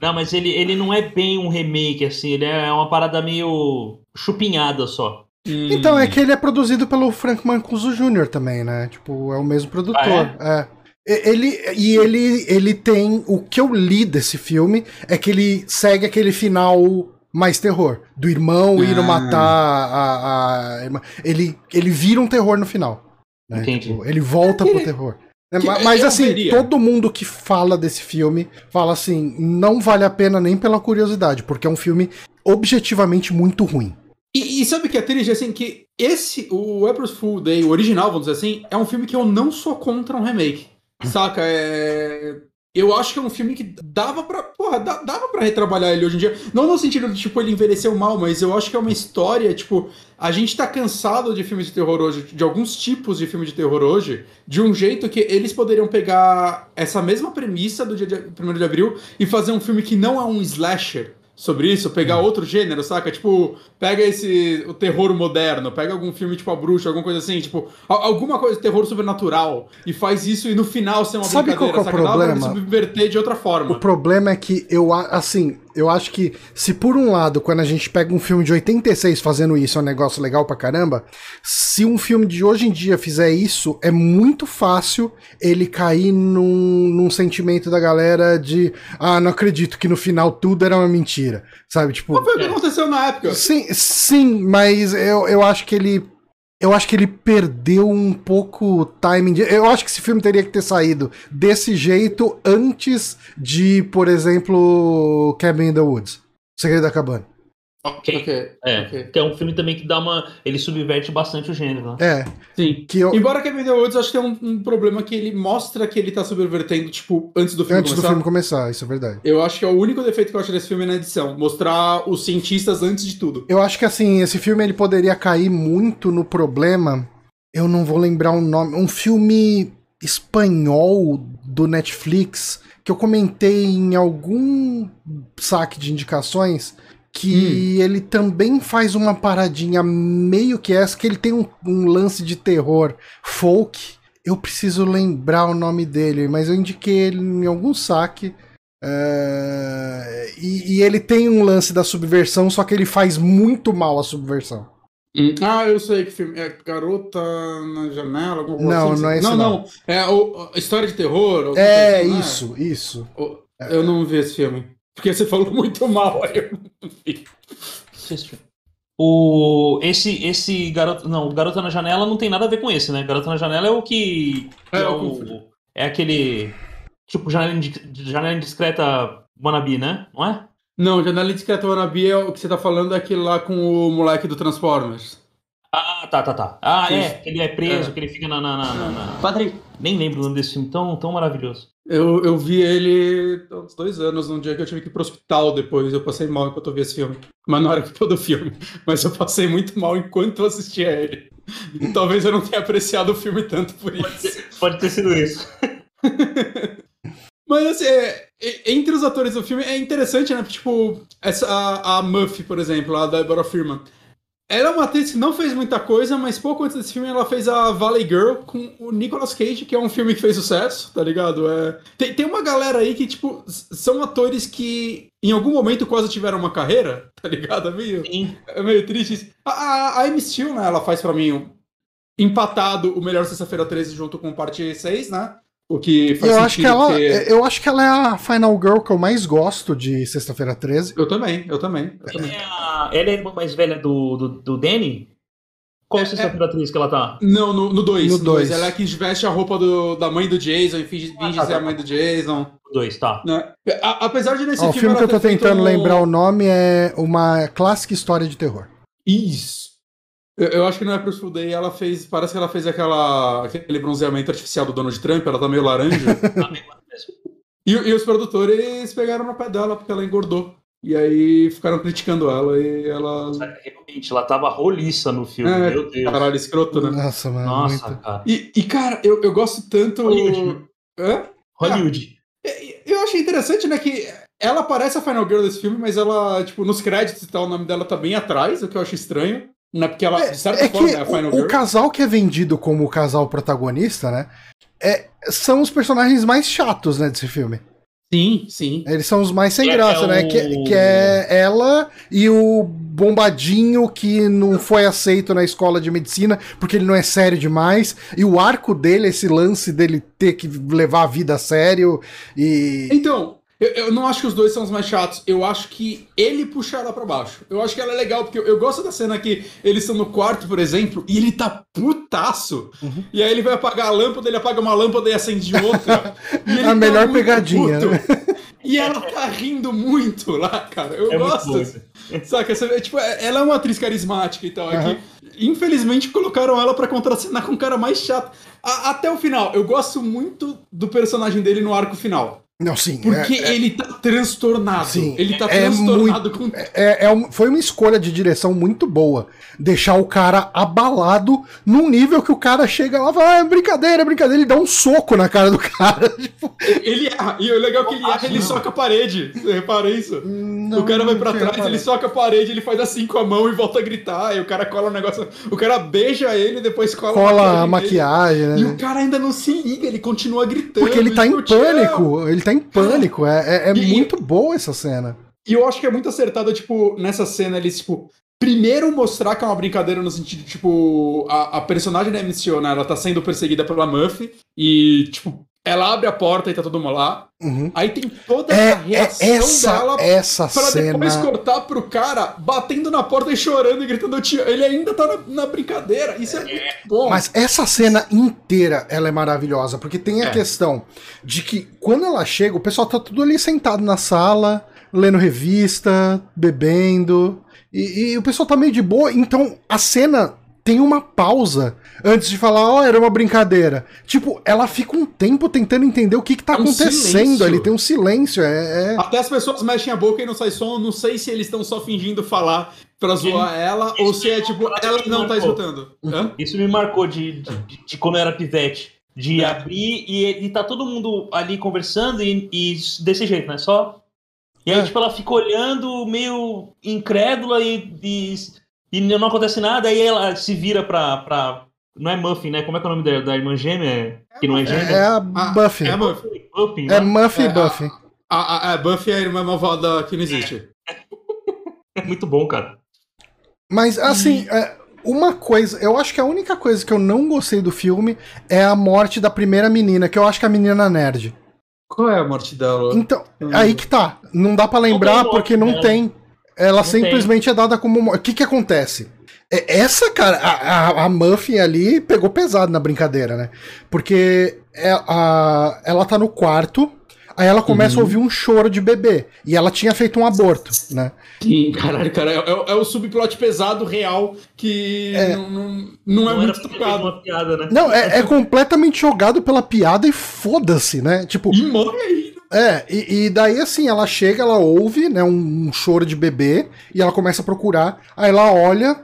Não, mas ele, ele não é bem um remake, assim. Ele é uma parada meio chupinhada só. Hum. Então, é que ele é produzido pelo Frank Mancuso Jr. também, né? Tipo, é o mesmo produtor. Ah, é? é. Ele, e ele, ele tem. O que eu li desse filme é que ele segue aquele final mais terror. Do irmão ah. ir matar a, a, irmã. Ele, ele vira um terror no final. Né? Entendi. Tipo, ele volta pro terror. É, mas assim, veria. todo mundo que fala desse filme fala assim: não vale a pena nem pela curiosidade, porque é um filme objetivamente muito ruim. E, e, sabe que é triste, assim, que esse, o April's Fool Day, o original, vamos dizer assim, é um filme que eu não sou contra um remake. Saca? É... Eu acho que é um filme que dava pra. Porra, dava pra retrabalhar ele hoje em dia. Não no sentido de, tipo, ele envelheceu mal, mas eu acho que é uma história, tipo. A gente tá cansado de filmes de terror hoje, de alguns tipos de filme de terror hoje, de um jeito que eles poderiam pegar essa mesma premissa do dia de 1 de abril e fazer um filme que não é um slasher sobre isso, pegar hum. outro gênero, saca? Tipo, pega esse o terror moderno, pega algum filme tipo A Bruxa, alguma coisa assim, tipo, alguma coisa terror sobrenatural e faz isso e no final ser uma Sabe brincadeira, qual que é o saca? problema? Dá subverter de outra forma. O problema é que eu assim, eu acho que se por um lado, quando a gente pega um filme de 86 fazendo isso é um negócio legal pra caramba, se um filme de hoje em dia fizer isso, é muito fácil ele cair num, num sentimento da galera de ah, não acredito que no final tudo era uma mentira, sabe? Tipo. Não foi o que aconteceu na época. Sim, sim, mas eu, eu acho que ele eu acho que ele perdeu um pouco o timing. De... Eu acho que esse filme teria que ter saído desse jeito antes de, por exemplo, Cabin in the Woods. Segredo da Cabana. Ok. okay. É, okay. que é um filme também que dá uma. Ele subverte bastante o gênero, né? É. Sim. Que eu... Embora Kevin The Woods, acho que tem um, um, problema que ele mostra que ele tá subvertendo, tipo, antes do filme antes começar. Antes do filme começar, isso é verdade. Eu acho que é o único defeito que eu acho desse filme na edição. Mostrar os cientistas antes de tudo. Eu acho que, assim, esse filme ele poderia cair muito no problema. Eu não vou lembrar o um nome. Um filme espanhol do Netflix que eu comentei em algum saque de indicações que hum. ele também faz uma paradinha meio que essa, que ele tem um, um, lance de terror folk. Eu preciso lembrar o nome dele, mas eu indiquei ele em algum saque. Uh, e, e, ele tem um lance da subversão, só que ele faz muito mal a subversão. Hum. Ah, eu sei que filme. É Garota na Janela? Não, assim, não é isso. Não, não. não. É o, História de Terror? É, assim, isso, é? isso. Eu não vi esse filme. Porque você falou muito mal, aí eu. O, esse, esse garoto. Não, Garota na Janela não tem nada a ver com esse, né? Garota na Janela é o que. que é, é, o, é, aquele. Tipo, janela, janela indiscreta wannabe, né? Não é? Não, janela indiscreta wannabe é o que você tá falando, é aquele lá com o moleque do Transformers. Ah, tá, tá, tá. Ah, Sim. é, que ele é preso, é. que ele fica na. na, na, na... Padre. Nem lembro o nome desse filme tão, tão maravilhoso. Eu, eu vi ele há uns dois anos, num dia que eu tive que ir pro hospital depois. Eu passei mal enquanto eu vi esse filme. Mas não era culpa do filme. Mas eu passei muito mal enquanto eu assistia ele. E talvez eu não tenha apreciado o filme tanto por isso. Pode ter, pode ter sido isso. Mas assim, é, entre os atores do filme é interessante, né? Tipo, essa, a, a Muffy, por exemplo, a Deborah Firman. Ela é uma atriz que não fez muita coisa, mas pouco antes desse filme ela fez a Valley Girl com o Nicolas Cage, que é um filme que fez sucesso, tá ligado? É... Tem, tem uma galera aí que, tipo, são atores que em algum momento quase tiveram uma carreira, tá ligado? É meio, Sim. é meio triste. A, a, a Amy Steel, né, ela faz pra mim empatado o melhor Sexta-feira 13 junto com parte 6, né? O que faz eu acho que ela, porque... Eu acho que ela é a Final Girl que eu mais gosto de Sexta-feira 13. Eu também, eu também. Eu também. É a... Ela é a irmã mais velha do, do, do Danny? Qual é, Sexta-feira é... 13 que ela tá? Não, no 2. No 2. Ela é que veste a roupa do, da mãe do Jason e finge, ah, tá, ser tá, a mãe do Jason. No 2, tá. Né? A, apesar de nesse Ó, filme. O filme que eu tô tentando lembrar o nome é uma clássica história de terror. Isso. Eu, eu, acho que no April Fool Day ela fez. Parece que ela fez aquela, aquele bronzeamento artificial do Donald Trump, ela tá meio laranja. Tá e, e os produtores pegaram no pé dela porque ela engordou. E aí ficaram criticando ela e ela. Realmente, ela tava roliça no filme, é, meu Deus. Caralho, escroto, né? Nossa, mano. Nossa, muito... cara. E, e, cara, eu, eu gosto tanto. Hollywood. Hã? Hollywood. Ah, eu achei interessante, né, que ela parece a Final Girl desse filme, mas ela, tipo, nos créditos e tal, o nome dela tá bem atrás, o que eu acho estranho. Não é porque ela, é, de certa é forma, que é a Final o, Girl. O casal que é vendido como o casal protagonista, né? É, são os personagens mais chatos, né, desse filme. Sim, sim. Eles são os mais sem é, graça, é né? O... Que, que é ela e o bombadinho que não foi aceito na escola de medicina porque ele não é sério demais. E o arco dele, esse lance dele ter que levar a vida a sério e. Então, eu, eu, não acho que os dois são os mais chatos. Eu acho que ele puxa ela pra baixo. Eu acho que ela é legal, porque eu, eu gosto da cena que eles estão no quarto, por exemplo, e ele tá putaço. Uhum. E aí ele vai apagar a lâmpada, ele apaga uma lâmpada e acende outra. e a tá melhor pegadinha. Né? E ela tá rindo muito lá, cara. Eu é gosto. Saca? Tipo, é, ela é uma atriz carismática e tal. Uhum. Aqui. Infelizmente colocaram ela para contracenar com o cara mais chato. A, até o final. Eu gosto muito do personagem dele no arco final. Não, sim. Porque é, é, ele tá transtornado. Sim, ele tá é transtornado muito, com. É, é, foi uma escolha de direção muito boa. Deixar o cara abalado num nível que o cara chega lá e fala: ah, brincadeira, brincadeira. Ele dá um soco na cara do cara. Tipo... Ele erra. E o legal é que ele erra, ele soca a parede. Você repara isso? Não, o cara vai pra trás, ele soca a parede, ele faz assim com a mão e volta a gritar. E o cara cola o um negócio. O cara beija ele depois cola, cola a maquiagem. Né? E o cara ainda não se liga, ele continua gritando. Porque ele tá em pânico. Ele tá tá em pânico. É, é, é e, muito boa essa cena. E eu acho que é muito acertado, tipo, nessa cena eles, tipo, primeiro mostrar que é uma brincadeira no sentido, tipo, a, a personagem da MCO, né, ela tá sendo perseguida pela Muffy e, tipo, ela abre a porta e tá todo mundo lá. Uhum. Aí tem toda É, a reação é essa, dela essa pra cena. depois cortar pro cara batendo na porta e chorando e gritando tio. Ele ainda tá na, na brincadeira. Isso é, muito bom. Mas essa cena inteira, ela é maravilhosa, porque tem a É. questão de que quando ela chega, o pessoal tá tudo ali sentado na sala, lendo revista, bebendo, e, e o pessoal tá meio de boa, então a cena tem uma pausa antes de falar, ó, era uma brincadeira. Tipo, ela fica um tempo tentando entender o que que tá É um acontecendo silêncio. ali, tem um silêncio, é... é- Até as pessoas mexem a boca e não sai som. Não sei se eles estão só fingindo falar pra zoar ela ou se é tipo, ela não tá escutando. Hã? Isso me marcou de, de, de- de quando eu era pivete. De É. abrir e, e tá todo mundo ali conversando e, e desse jeito, né? Só. E aí, É. tipo, ela fica olhando meio incrédula e, e, e não acontece nada. Aí ela se vira pra. pra não é Muffin, né? Como é que é o nome da, da irmã gêmea? Que não é gêmea? é a Ah, Buffy. É É, a Buffy. Muffin, é né? Muffy É, e a- Buffy. A, a, a Buffy é a irmã malvada que não existe. É muito bom, cara. Mas, assim, é, uma coisa, eu acho que a única coisa que eu não gostei do filme é a morte da primeira menina, que eu acho que é a menina nerd. Qual é a morte dela? Então, Hum. aí que tá. Não dá pra lembrar morte porque não dela. tem. Ela Não simplesmente é dada como. mo- O que que acontece? É- Essa, cara, a, a, a Muffin ali pegou pesado na brincadeira, né? Porque é, a, ela tá no quarto, aí ela começa Uhum. a ouvir um choro de bebê. E ela tinha feito um aborto, né? Sim, caralho, cara. É, é- é o subplot pesado real que não, não, não é Não era muito tocado. uma piada, né? Não, é, é completamente jogado pela piada e foda-se, né? Tipo, E morre aí. É, e, e daí assim, ela chega, ela ouve, né, um, um choro de bebê, e ela começa a procurar, aí ela olha,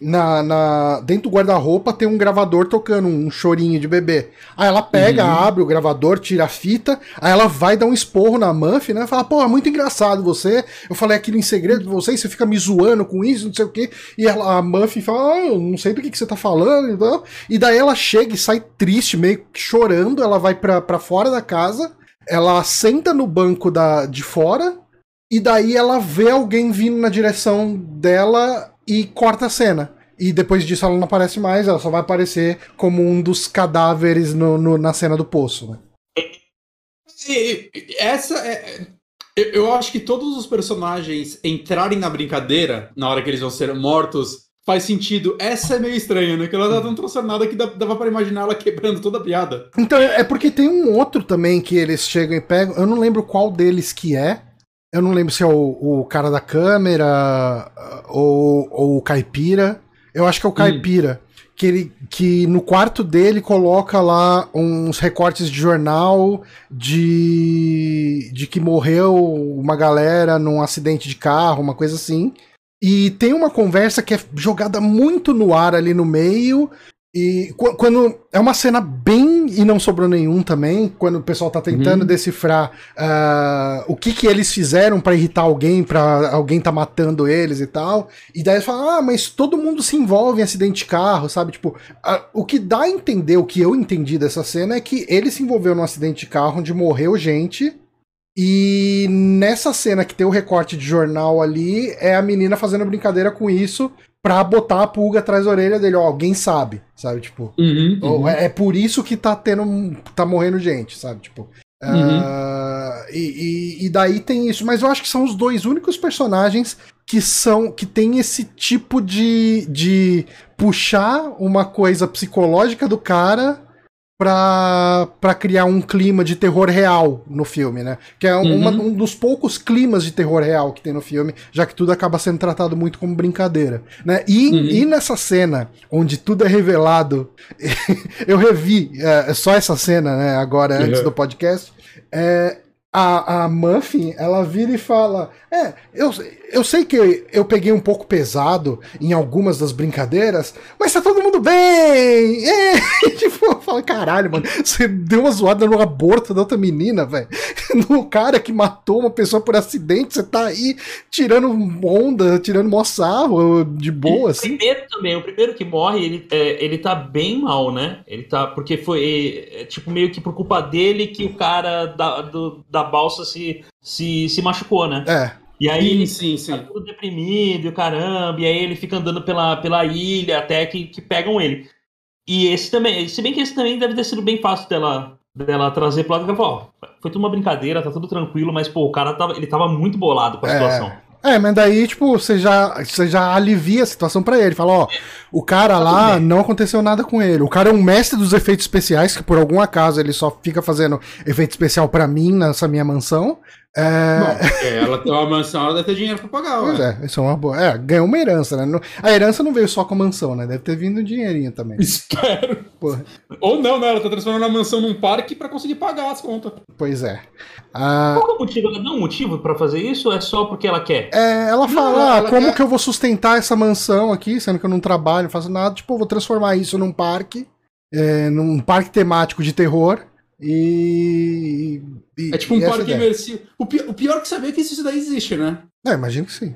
na, na dentro do guarda-roupa tem um gravador tocando um chorinho de bebê. Aí ela pega, Uhum. abre o gravador, tira a fita, aí ela vai dar um esporro na Muffy, né, fala, pô, é muito engraçado você, eu falei aquilo em segredo pra você, e você fica me zoando com isso, não sei o quê, e ela, a Muffy fala, ah, eu não sei do que, que você tá falando, então... e daí ela chega e sai triste, meio que chorando, ela vai pra, pra fora da casa, ela senta no banco da, de fora e daí ela vê alguém vindo na direção dela e corta a cena. E depois disso ela não aparece mais, ela só vai aparecer como um dos cadáveres no, no- na cena do poço. Né? Essa é. Eu acho que todos os personagens entrarem na brincadeira na hora que eles vão ser mortos faz sentido. Essa é meio estranha, né? Que ela tá tão transtornada que dava pra imaginar ela quebrando toda a piada. Então é porque tem um outro também que eles chegam e pegam, eu não lembro qual deles que é. Eu não lembro se é o, o cara da câmera ou, ou o caipira. Eu acho que é o caipira. Que, ele, que no quarto dele coloca lá uns recortes de jornal de, de que morreu uma galera num acidente de carro, uma coisa assim. E tem uma conversa que é jogada muito no ar ali no meio. E qu- quando. É uma cena bem. E não sobrou nenhum também. Quando o pessoal tá tentando Uhum. decifrar ah, o que que eles fizeram pra irritar alguém, pra alguém tá matando eles e tal. E daí eles falam, ah, mas todo mundo se envolve em acidente de carro, sabe? Tipo, o que dá a entender, o que eu entendi dessa cena é que ele se envolveu num acidente de carro onde morreu gente. E nessa cena que tem o recorte de jornal ali, é a menina fazendo brincadeira com isso pra botar a pulga atrás da orelha dele. Ó, alguém sabe, sabe? Tipo, ou é, é por isso que tá tendo. tá morrendo gente, sabe? Tipo. ah, e, e- e daí tem isso, mas eu acho que são os dois únicos personagens que são que tem esse tipo de, de puxar uma coisa psicológica do cara pra criar um clima de terror real no filme, né? Que é uma- Uhum. um dos poucos climas de terror real que tem no filme, já que tudo acaba sendo tratado muito como brincadeira, né? E, Uhum. e nessa cena, onde tudo é revelado, eu revi é, só essa cena, né, agora, antes Uhum. do podcast, é, a, a Muffin, ela vira e fala: É, eu, eu sei que eu, peguei um pouco pesado em algumas das brincadeiras, mas tá todo mundo bem! É! tipo, eu falo: Caralho, mano, você deu uma zoada no aborto da outra menina, velho. No cara que matou uma pessoa por acidente, você tá aí tirando onda, tirando mó sarro, de boa, O assim. primeiro também, o primeiro que morre, ele, é, ele tá bem mal, né? Ele tá. Porque foi é, tipo meio que por culpa dele que o cara da, do- da balsa se, se, se machucou, né? É. E aí Sim, ele sim, tá sim. tudo deprimido e o caramba, e aí ele fica andando pela, pela ilha até que, que pegam ele. E esse também, se bem que esse também deve ter sido bem fácil dela, dela trazer pro lado e falar, ó, foi tudo uma brincadeira, tá tudo tranquilo, mas, pô, o cara tava, ele tava muito bolado com a É. situação. É, mas daí, tipo, você já, você já alivia a situação pra ele. Fala, ó, o cara lá não aconteceu nada com ele. O cara é um mestre dos efeitos especiais, que por algum acaso ele só fica fazendo efeito especial pra mim nessa minha mansão. É, Bom, porque ela tem uma mansão, ela deve ter dinheiro pra pagar, pois ué. é, isso é uma boa. É, ganhou uma herança, né? A herança não veio só com a mansão, né? Deve ter vindo um dinheirinho também. Espero. Porra. Ou não, né? Ela tá transformando a mansão num parque pra conseguir pagar as contas. Pois é. Ah, Qual é o motivo? Ela dá um motivo pra fazer isso ou é só porque ela quer? É, ela fala, Não, ah, ela como quer- que eu vou sustentar essa mansão aqui, sendo que eu não trabalho, não faço nada, tipo, eu vou transformar isso num parque, é, num parque temático de terror, e... e- É tipo um parque imersivo. O, pi- o pior que saber é que isso daí existe, né? É, imagino que sim.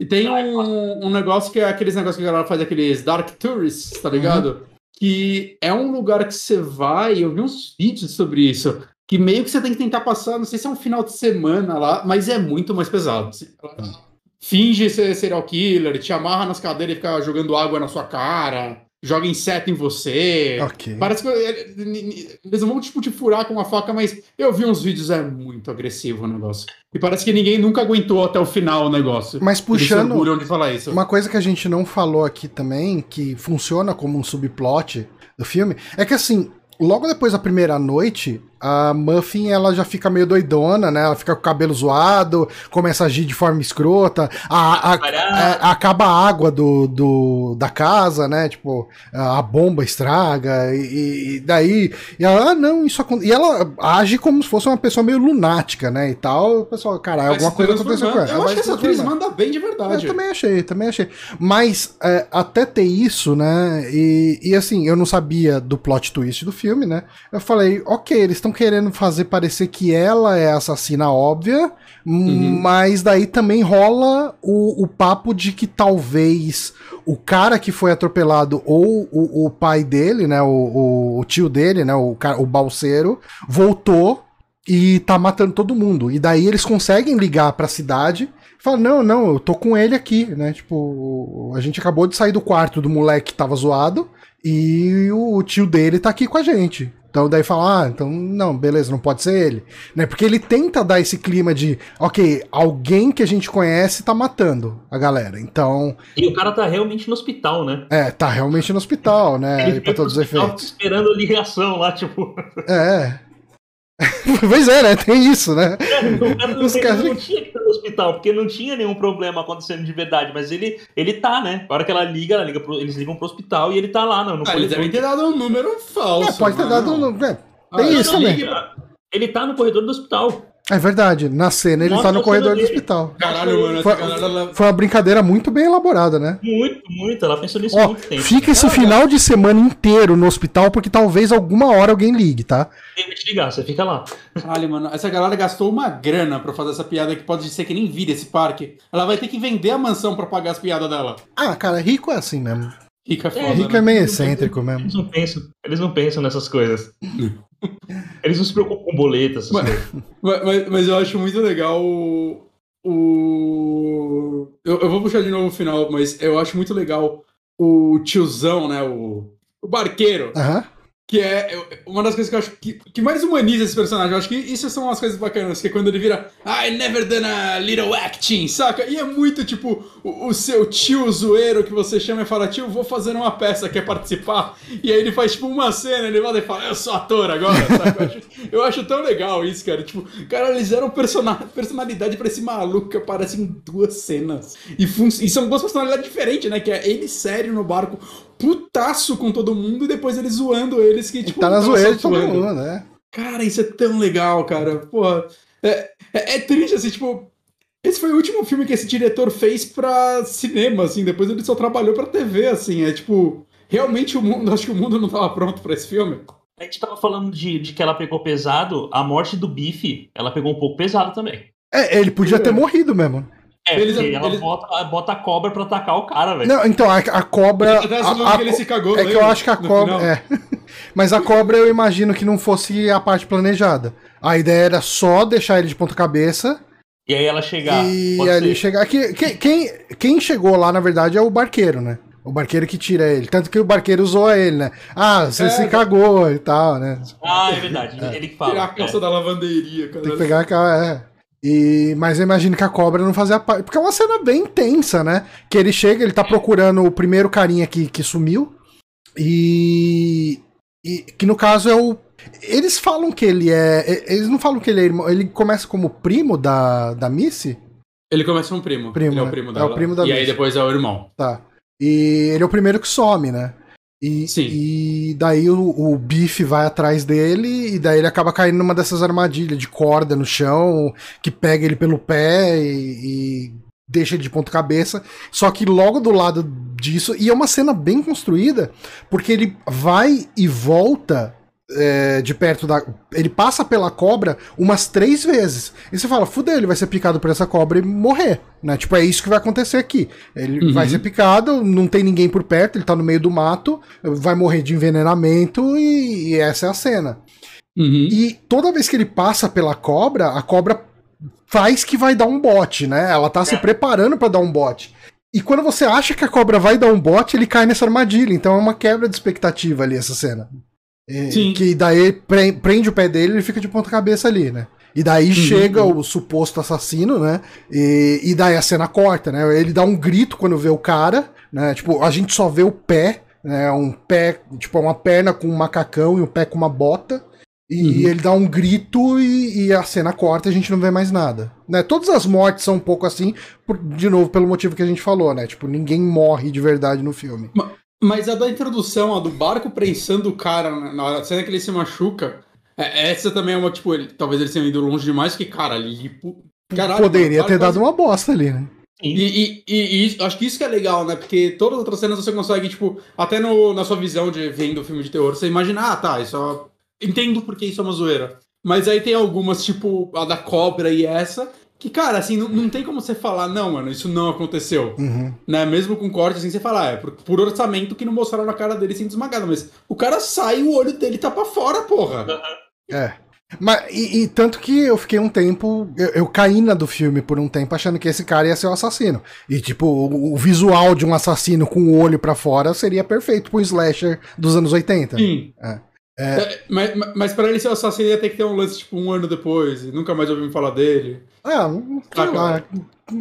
E tem um, um negócio que é aqueles negócios que a galera faz, aqueles Dark Tourists, tá ligado? Que é um lugar que você vai, eu vi uns vídeos sobre isso, que meio que você tem que tentar passar, não sei se é um final de semana lá, mas é muito mais pesado. Assim, ela Finge ser serial killer, te amarra nas cadeiras e fica jogando água na sua cara, joga inseto em você. Ok. Parece que ele- eles vão tipo te furar com uma faca, mas eu vi uns vídeos, é muito agressivo o negócio. E parece que ninguém nunca aguentou até o final o negócio. Mas puxando, orgulham de falar isso. uma coisa que a gente não falou aqui também, que funciona como um subplot do filme, é que assim, logo depois da primeira noite, a Muffin ela já fica meio doidona, né? Ela fica com o cabelo zoado, começa a agir de forma escrota, a, a- a- acaba a água do, do- da casa, né? Tipo, a bomba estraga, e, e daí. E ela, ah, não, isso acontece. E ela age como se fosse uma pessoa meio lunática, né? E tal. O pessoal, caralho, Vai alguma coisa aconteceu com ela. Eu acho que essa atriz manda bem de Eu verdade. também achei, também achei. Mas é, até ter isso, né? E, e assim, eu não sabia do plot twist do filme, né? Eu falei, ok, eles estão querendo fazer parecer que ela é a assassina óbvia, Uhum. mas daí também rola o, o papo de que talvez o cara que foi atropelado ou o, o pai dele, né? O, o- tio dele, né? O, o balseiro, voltou e tá matando todo mundo. E daí eles conseguem ligar pra cidade Fala, não, não, eu tô com ele aqui, né? Tipo, a gente acabou de sair do quarto do moleque que tava zoado e o tio dele tá aqui com a gente. Então daí fala, ah, então não, beleza, não pode ser ele. Né? Porque ele tenta dar esse clima de, ok, alguém que a gente conhece tá matando a galera. Então, E o cara tá realmente no hospital, né? é, tá realmente no hospital, né? Ele pra todos os efeitos. Esperando ligação lá, tipo. É. pois é, né? Tem isso, né? Cara não, Os ele caras- não tinha que estar no hospital, porque não tinha nenhum problema acontecendo de verdade, mas ele, ele tá, né? A hora que ela liga, ela liga pro- eles ligam pro hospital e ele tá lá, não, no Ah, eles devem ter dado um número falso. É, pode ter dado. mano. no- é, Ah, tem não, isso Não, também. liga. Ele tá no corredor do hospital. É verdade, na cena ele Mostra tá no corredor do hospital. Caralho, mano, Foi- ela- Foi uma brincadeira muito bem elaborada, né? Muito, muito. Ela pensou nisso Ó, muito tempo. fica esse Ah, final de semana inteiro no hospital, porque talvez alguma hora alguém ligue, tá? Tem que te ligar, você fica lá. Caralho, mano, essa galera gastou uma grana pra fazer essa piada que pode ser que nem vire esse parque. Ela vai ter que vender a mansão pra pagar as piadas dela. Ah, cara, rico é assim mesmo. Rica foda. rico né? é meio excêntrico mesmo. Eles não pensam, eles não pensam nessas coisas. eles não se preocupam com boletas, essas Mas- coisas. Mas, mas- eu acho muito legal o. o- Eu, eu vou puxar de novo o final, mas eu acho muito legal o tiozão, né? O, o barqueiro. Aham. Que é uma das coisas que eu acho que, que mais humaniza esse personagem. Eu acho que isso são as coisas bacanas. Que é quando ele vira I never done a little acting, saca? E é muito tipo o, o seu tio zoeiro que você chama e fala: Tio, vou fazer uma peça, quer participar? E aí ele faz tipo uma cena, ele vai e fala: Eu sou ator agora, saca? Eu acho, eu acho tão legal isso, cara. Tipo, cara, eles deram persona- personalidade pra esse maluco que aparece em duas cenas. E, e são duas personalidades diferentes, né? Que é ele sério no barco, putaço com todo mundo, e depois ele zoando eles que, tipo, Tá na zoeira de todo mundo, né? Cara, isso é tão legal, cara. Porra, é, é, é triste, assim, tipo. Esse foi o último filme que esse diretor fez pra cinema, assim. Depois ele só trabalhou pra TV, assim. É tipo. Realmente o mundo. Acho que o mundo não tava pronto pra esse filme. A gente tava falando de, de que ela pegou pesado, a morte do Bife, ela pegou um pouco pesado também. É, ele podia ter morrido mesmo. É, Eles- porque ela eles- bota, bota a cobra pra atacar o cara, velho. Não, então, a, a cobra. Zoando a- a que ele se cagou, é que eu lembra? acho que a cobra. É. Mas a cobra eu imagino que não fosse a parte planejada. A ideia era só deixar ele de ponta-cabeça E aí ela chegar. e ali chegar. Que, que- quem, quem chegou lá, na verdade, é o barqueiro, né? O barqueiro que tira ele. Tanto que o barqueiro zoa ele, né? Ah, você é, se cagou e tal, né? Ah, é verdade. É. Ele que fala. Tirar a calça é. da lavanderia, cara. Tem que pegar aquela. É. E, mas eu imagino que a cobra não fazia parte. Porque é uma cena bem intensa, né? Que ele chega, ele tá procurando o primeiro carinha que, que sumiu. E, e. Que no caso é o. Eles falam que ele é. Eles não falam que ele é irmão. Ele começa como primo da, da Missy? Ele começa um primo. primo ele é o né? primo É dela. o primo da e aí Missy. depois é o irmão. Tá. E ele é o primeiro que some, né? E, Sim. e daí o, o Biff vai atrás dele e daí ele acaba caindo numa dessas armadilhas de corda no chão, que pega ele pelo pé e, e deixa ele de ponta cabeça. Só que logo do lado disso, e é uma cena bem construída, porque ele vai e volta é, de perto da. Ele passa pela cobra umas três vezes. E você fala, fudeu, ele vai ser picado por essa cobra e morrer. Né? Tipo, é isso que vai acontecer aqui. Ele Uhum. vai ser picado, não tem ninguém por perto, ele tá no meio do mato, vai morrer de envenenamento e, e essa é a cena. Uhum. E toda vez que ele passa pela cobra, a cobra faz que vai dar um bote, né? Ela tá se É. preparando pra dar um bote. E quando você acha que a cobra vai dar um bote, ele cai nessa armadilha. Então é uma quebra de expectativa ali essa cena. É, Sim. Que daí pre- prende o pé dele e ele fica de ponta cabeça ali, né? E daí chega o suposto assassino, né? E, e daí a cena corta, né? Ele dá um grito quando vê o cara, né? Tipo, a gente só vê o pé, né? Um pé, tipo, uma perna com um macacão e um pé com uma bota. E Uhum. ele dá um grito e, e a cena corta e a gente não vê mais nada. Né? Todas as mortes são um pouco assim, por- de novo, pelo motivo que a gente falou, né? Tipo, ninguém morre de verdade no filme. Mas a da introdução, a do barco prensando o cara na- na cena que ele se machuca, é- essa também é uma, tipo, ele, talvez ele tenha ido longe demais, que, cara, ele. pu- Caralho, Poderia ter quase- dado uma bosta ali, né? E, e, e- e acho que isso que é legal, né? Porque todas as outras cenas você consegue, tipo, até no, na sua visão de vendo o filme de terror, você imagina, ah, tá, isso é... Entendo porque isso é uma zoeira. Mas aí tem algumas, tipo, a da cobra e essa, que, cara, assim, não, não tem como você falar, não, mano, isso não aconteceu. Uhum. Né? Mesmo com corte, assim, você fala, ah, é por, por orçamento que não mostraram na cara dele sendo esmagado. Mas o cara sai e o olho dele tá pra fora, porra. É. Mas, e, e tanto que eu fiquei um tempo. Eu, eu caí na do filme por um tempo achando que esse cara ia ser o assassino. E, tipo, o, o visual de um assassino com o olho pra fora seria perfeito pro slasher dos anos 80. Sim. É. É, mas, mas- mas pra ele ser o assassino ia ter que ter um lance, tipo, um ano depois, e nunca mais ouvimos falar dele. Ah, sei Ah, lá.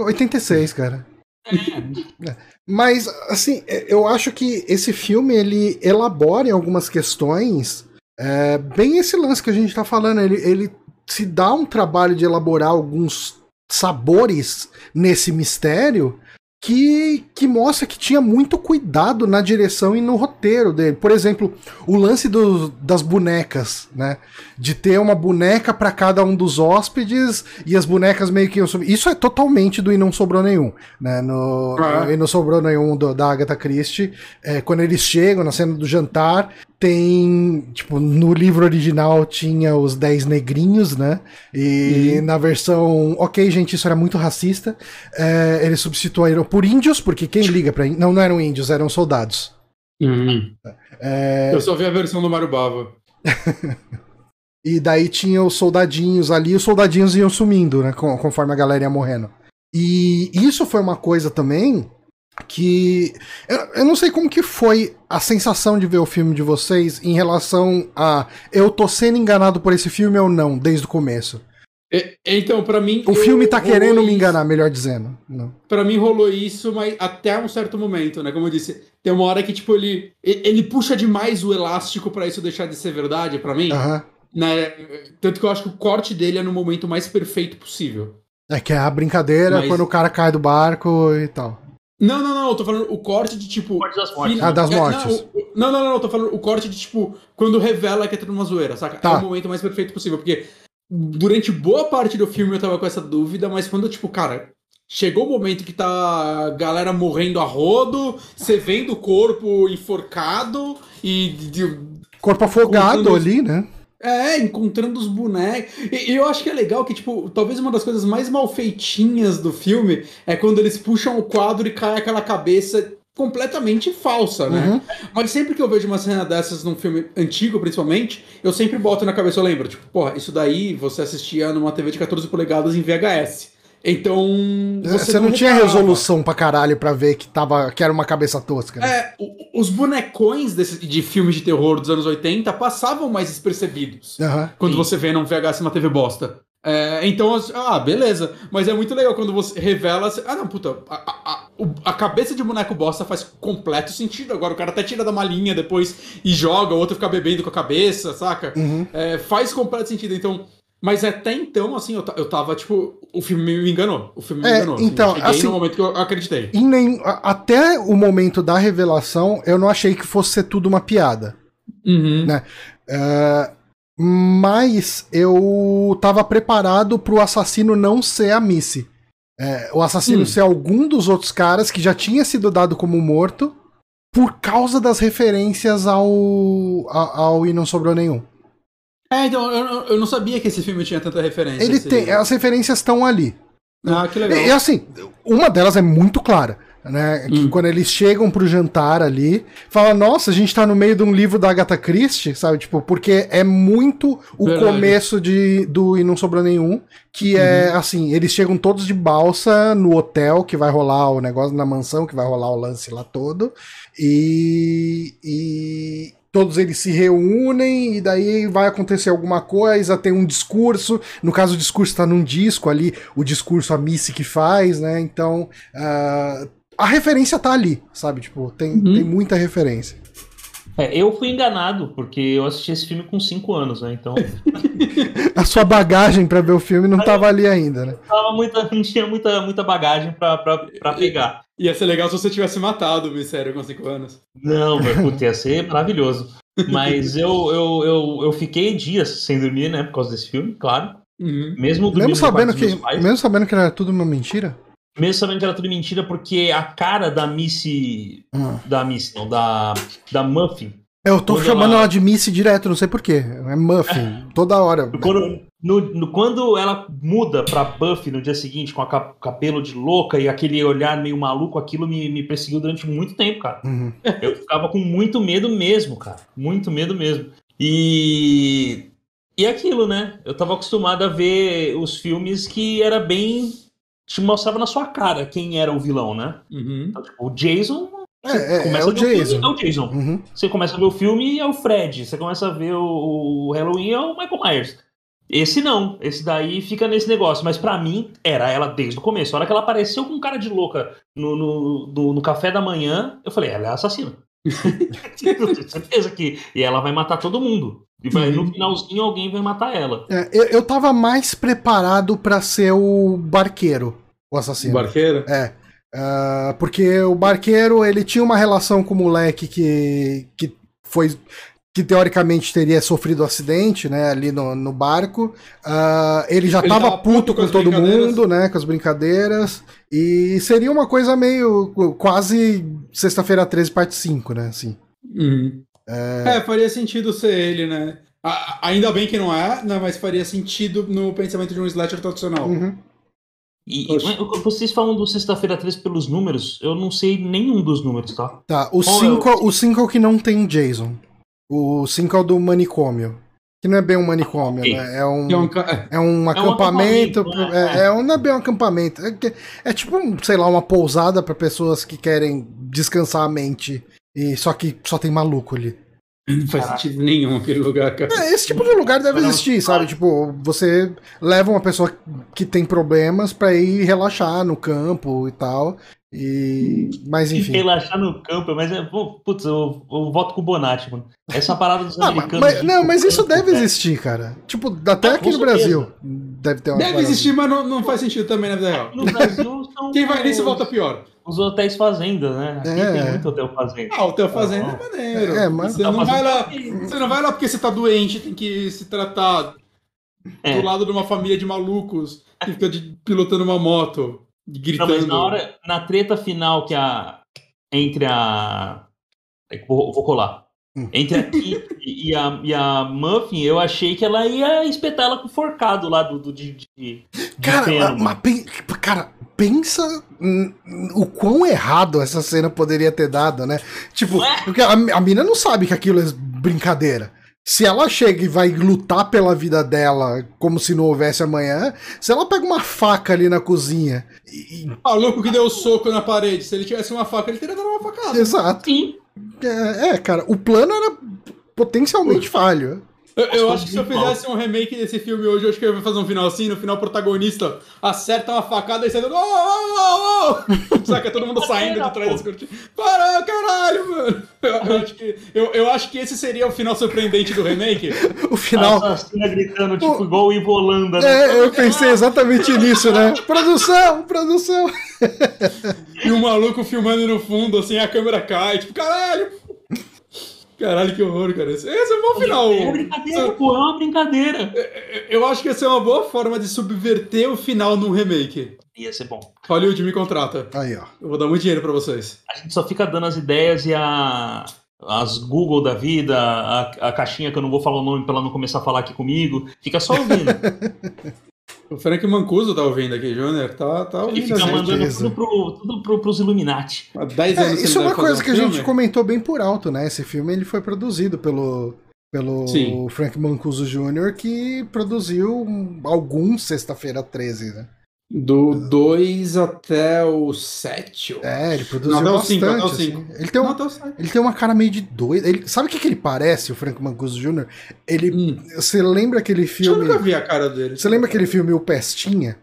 86, cara. É. Mas, assim, eu acho que esse filme ele elabora em algumas questões é, bem esse lance que a gente tá falando. Ele, ele se dá um trabalho de elaborar alguns sabores nesse mistério que, que mostra que tinha muito cuidado na direção e no roteiro dele. Por exemplo, o lance do- das bonecas, né? De ter uma boneca para cada um dos hóspedes e as bonecas meio que iam subir. Isso é totalmente do E Não Sobrou Nenhum, né? No, Ah. E Não Sobrou Nenhum do- da Agatha Christie. É, quando eles chegam na cena do jantar, tem. Tipo, no livro original tinha os 10 negrinhos, né? E na versão. Ok, gente, isso era muito racista. É, eles substituíram por índios, porque quem liga pra. Não, não eram índios, eram soldados. É, Eu só vi a versão do Mario Bava. E daí tinha os soldadinhos ali, e os soldadinhos iam sumindo, né? com- Conforme a galera ia morrendo. E isso foi uma coisa também que. Eu, eu não sei como que foi a sensação de ver o filme de vocês em relação a eu tô sendo enganado por esse filme ou não, desde o começo. E- Então, pra mim. O filme tá querendo me isso. enganar, melhor dizendo. Não. Pra mim rolou isso, mas até um certo momento, né? Como eu disse, tem uma hora que, tipo, ele, ele puxa demais o elástico pra isso deixar de ser verdade pra mim. Aham. Né? Tanto que eu acho que o corte dele é no momento mais perfeito possível. É que é a brincadeira Mas- quando o cara cai do barco e tal. Não, não, não, eu tô falando o corte de tipo. Corte das mortes. Ah, das É, mortes. Não, o- não, não, não, eu tô falando o corte de tipo, quando revela que é tudo uma zoeira, saca? Tá. É o momento mais perfeito possível, porque durante boa parte do filme eu tava com essa dúvida, mas quando, tipo, cara, chegou o momento que tá a galera morrendo a rodo, você vendo o corpo enforcado e. de- Corpo afogado Contando- ali, né? É, encontrando os bonecos. E, e eu acho que é legal que, tipo, talvez uma das coisas mais mal feitinhas do filme é quando eles puxam o quadro e cai aquela cabeça completamente falsa, né? Uhum. Mas sempre que eu vejo uma cena dessas num filme antigo, principalmente, eu sempre boto na cabeça, eu lembro, tipo, porra, isso daí você assistia numa TV de 14 polegadas em VHS. Então. Você, você não, não tinha resolução pra caralho pra ver que, tava, que era uma cabeça tosca. Né? É, os bonecões desse, de filmes de terror dos anos 80 passavam mais despercebidos. Uhum, quando sim. você vê num VHS uma TV bosta. É, então, ah, beleza. Mas é muito legal quando você revela. Ah, não, puta, a, a, a, cabeça de boneco bosta faz completo sentido. Agora o cara até tira da malinha depois e joga, o outro fica bebendo com a cabeça, saca? Uhum. É, faz completo sentido. Então, mas até então, assim, eu, eu tava, tipo, o filme me enganou. O filme me é, enganou. Assim, então, cheguei assim, no momento que eu acreditei. Nem, até o momento da revelação, eu não achei que fosse ser tudo uma piada. Uhum. Né? Uh, mas eu tava preparado pro assassino não ser a Missy. É, o assassino hum. ser algum dos outros caras que já tinha sido dado como morto por causa das referências ao, ao, ao E Não Sobrou Nenhum. É, então, eu, eu não sabia que esse filme tinha tanta referência. Ele tem, as referências estão ali. Ah, que legal. E, assim, uma delas é muito clara. Né, que hum. quando eles chegam pro jantar ali, fala, nossa, a gente tá no meio de um livro da Agatha Christie, sabe? Tipo, porque é muito o Verdade. começo de, do E Não Sobrou Nenhum, que é, uhum. assim, eles chegam todos de balsa no hotel, que vai rolar o negócio, na mansão, que vai rolar o lance lá todo, e, e todos eles se reúnem e daí vai acontecer alguma coisa, tem um discurso, no caso o discurso está num disco ali, o discurso a Missy que faz, né? Então uh, a referência tá ali, sabe? Tipo, tem, uhum. tem muita referência. É, eu fui enganado, porque eu assisti esse filme com 5 anos, né? Então. a sua bagagem para ver o filme não tava ali ainda, né? Tava muita, não tinha muita, muita bagagem pra pegar. Ia ser legal se você tivesse matado o mistério com 5 anos. Não, velho, ia ser maravilhoso. Mas eu, eu, eu, eu fiquei dias sem dormir, né? Por causa desse filme, claro. Uhum. Mesmo, mesmo sabendo que Mesmo sabendo que era tudo uma mentira? Mesmo sabendo que era tudo mentira, porque a cara da Missy. Hum. Da Missy, não, da. Da Muffin. Eu tô chamando ela... ela... de Missy direto, não sei porquê. É Muffin, toda hora. Quando, no, no, quando ela muda pra Buffy no dia seguinte, com a cabelo de louca e aquele olhar meio maluco, aquilo me, me perseguiu durante muito tempo, cara. Uhum. Eu ficava com muito medo mesmo, cara. Muito medo mesmo. E. E aquilo, né? Eu tava acostumado a ver os filmes que era bem te mostrava na sua cara quem era o vilão, né? Uhum. Então, tipo, o Jason. É, é, é o Jason. Filme, é o Jason. Uhum. Você começa a ver o filme e é o Fred. Você começa a ver o, o Halloween é o Michael Myers. Esse não, esse daí fica nesse negócio. Mas para mim, era ela desde o começo. A hora que ela apareceu com cara de louca no, no, no, no café da manhã, eu falei, ela é assassina. certeza que. E ela vai matar todo mundo. E vai, no uhum. finalzinho alguém vai matar ela. É, eu, eu tava mais preparado para ser o barqueiro, o assassino. Barqueiro? É. Uh, porque o barqueiro ele tinha uma relação com o moleque que, que foi que teoricamente teria sofrido um acidente, né, ali no, no barco. Uh, ele já ele tava, tava puto, com, com todo mundo, né, com as brincadeiras. E seria uma coisa meio quase Sexta-feira 13, parte 5, né, assim. Uhum. É... é... faria sentido ser ele, né? A, ainda bem que não é, né, mas faria sentido no pensamento de um slasher tradicional. Uhum. E, e, vocês falam do Sexta-feira 13 pelos números, eu não sei nenhum dos números, tá? Tá, o 5 é o cinco é que não tem Jason. O 5 é o do manicômio. Que não é bem um manicômio, okay. né? É um, é um, é um acampamento. É, um acampamento é, é, não é bem um acampamento. É, é tipo, sei lá, uma pousada para pessoas que querem descansar a mente. E só que só tem maluco ali. Não faz sentido nenhum aquele lugar, cara. É, esse tipo de lugar deve existir, sabe? Tipo, você leva uma pessoa que tem problemas para ir relaxar no campo e tal. E. Mas enfim. Relaxar no campo, mas é. Putz, eu, eu voto com o Bonatti, mano. Essa parada dos ah, americanos. Mas, não, mas isso deve existir, cara. Tipo, até ah, aqui no Brasil. Deve ter uma. Deve existir, mas não, não faz sentido também na vida real. No Brasil são. Quem vai nisso volta pior. Os hotéis fazenda, né? Aqui é. tem muito hotel fazenda. Ah, hotel fazenda ah, é maneiro. É, mas você não, vai lá, você não vai lá porque você tá doente, tem que se tratar é. do lado de uma família de malucos que fica de, pilotando uma moto. Gritando. Não, mas na hora, na treta final que a. Entre a. É vou, vou colar. Hum. Entre a Kitty e a, e a Muffin, eu achei que ela ia espetar ela com forcado lá do, do de, de, cara, mas, cara, pensa o quão errado essa cena poderia ter dado, né? Tipo, porque a, a mina não sabe que aquilo é brincadeira. se ela chega e vai lutar pela vida dela como se não houvesse amanhã, se ela pega uma faca ali na cozinha e. Ah, o louco que deu o soco na parede. Se ele tivesse uma faca, ele teria dado uma facada. Exato. Sim. É, é, cara, o plano era potencialmente falho. Eu, eu acho que se eu fizesse um remake desse filme hoje, eu acho que eu ia fazer um final assim, no final o protagonista acerta uma facada e sai dando. Oh, oh, oh, Saca todo mundo saindo de trás das cortinas. Para, caralho, mano! Eu, eu, acho que, eu, eu acho que esse seria o final surpreendente do remake. O final. A assassina gritando, tipo, igual o Ivo Holanda. Né? É, eu pensei exatamente nisso, né? Produção, produção! E o maluco filmando no fundo, assim, a câmera cai, tipo, caralho! Caralho, que horror, cara. Esse é um bom final. É brincadeira, pô, é uma brincadeira. Eu acho que essa é uma boa forma de subverter o final num remake. Ia ser bom. Hollywood me contrata. Aí, ó. Eu vou dar muito dinheiro pra vocês. A gente só fica dando as ideias e a. As Google da vida, a, a caixinha que eu não vou falar o nome pra ela não começar a falar aqui comigo, fica só ouvindo. O Frank Mancuso tá ouvindo aqui, Júnior. Tá, tá ouvindo. Ele fica mandando tudo, pro, tudo pro, pros Illuminati. Há 10 É, anos isso é uma coisa um que a gente comentou bem por alto, né? Esse filme ele foi produzido pelo, pelo Sim. Frank Mancuso Jr., que produziu alguns Sexta-feira 13, né? Do 2 até o 7. É, ele produziu Não, bastante. cinco, até o assim. cinco. Ele, tem Não, um, até o 7. ele tem uma cara meio de doido. Ele, sabe o que, que ele parece, o Frank Mancuso Jr.? Ele. Hum. Você lembra aquele Eu filme. nunca vi a cara dele. Você lembra aquele filme O Pestinha?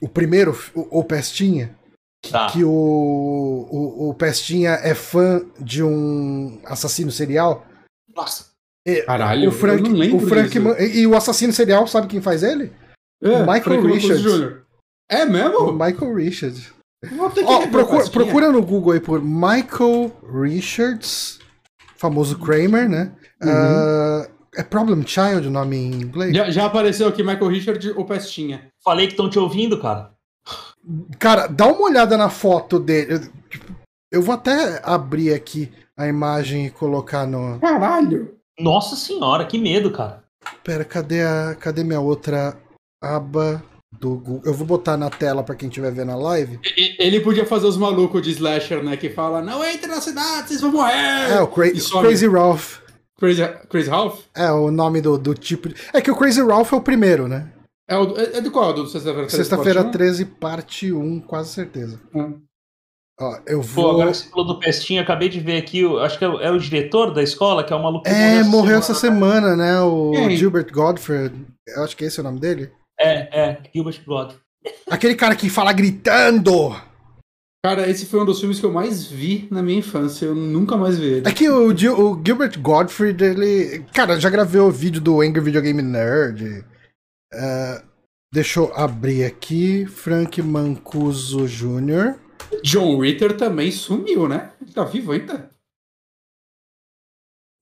O primeiro, o, o Pestinha? Tá. Que o, o, o Pestinha é fã de um assassino serial? Nossa. Caralho, o Frank, eu não lembro o Frank disso. Man- e o assassino serial, sabe quem faz ele? É, Michael Frank Richards. Jr. É O mesmo? Michael Richards. Rever procura, o Pestinha. procura no Google aí por Michael Richards, famoso Kramer, né? Uhum. Ah, é Problem Child o nome em inglês? Já, já apareceu aqui Michael Richard ou Pestinha. Falei que estão te ouvindo, cara. Cara, dá uma olhada na foto dele. Eu, tipo, eu vou até abrir aqui a imagem e colocar no. Caralho. Nossa senhora, que medo, cara. Pera, cadê a. Cadê minha outra aba do Google? Eu vou botar na tela pra quem estiver vendo a live. Ele podia fazer os malucos de slasher, né? Que fala, não entre na cidade, vocês vão morrer! É, o Cra. Crazy Ralph. Crazy, Crazy Ralph? É o nome do, do tipo. de- É que o Crazy Ralph é o primeiro, né? É, o, é, é do qual? Do Sexta-feira 13? Sexta-feira parte 13, parte 1, quase certeza. um? É. Ó, eu Pô, vou. agora que você falou do Pestinha, acabei de ver aqui, o- acho que é o, é o diretor da escola, que é o maluco É, morreu essa semana. semana, né? O? Gilbert Godfrey. Eu acho que esse é o nome dele. É, é, Gilbert Godfrey. Aquele cara que fala gritando. Cara, esse foi um dos filmes que eu mais vi na minha infância. Eu nunca mais vi ele. É que o, Gil- o Gilbert Godfrey, ele. Cara, já gravei o vídeo do Angry Video Game Nerd. É, deixa eu abrir aqui. Frank Mancuso Jr. John Ritter também sumiu, né? Ele tá vivo ainda?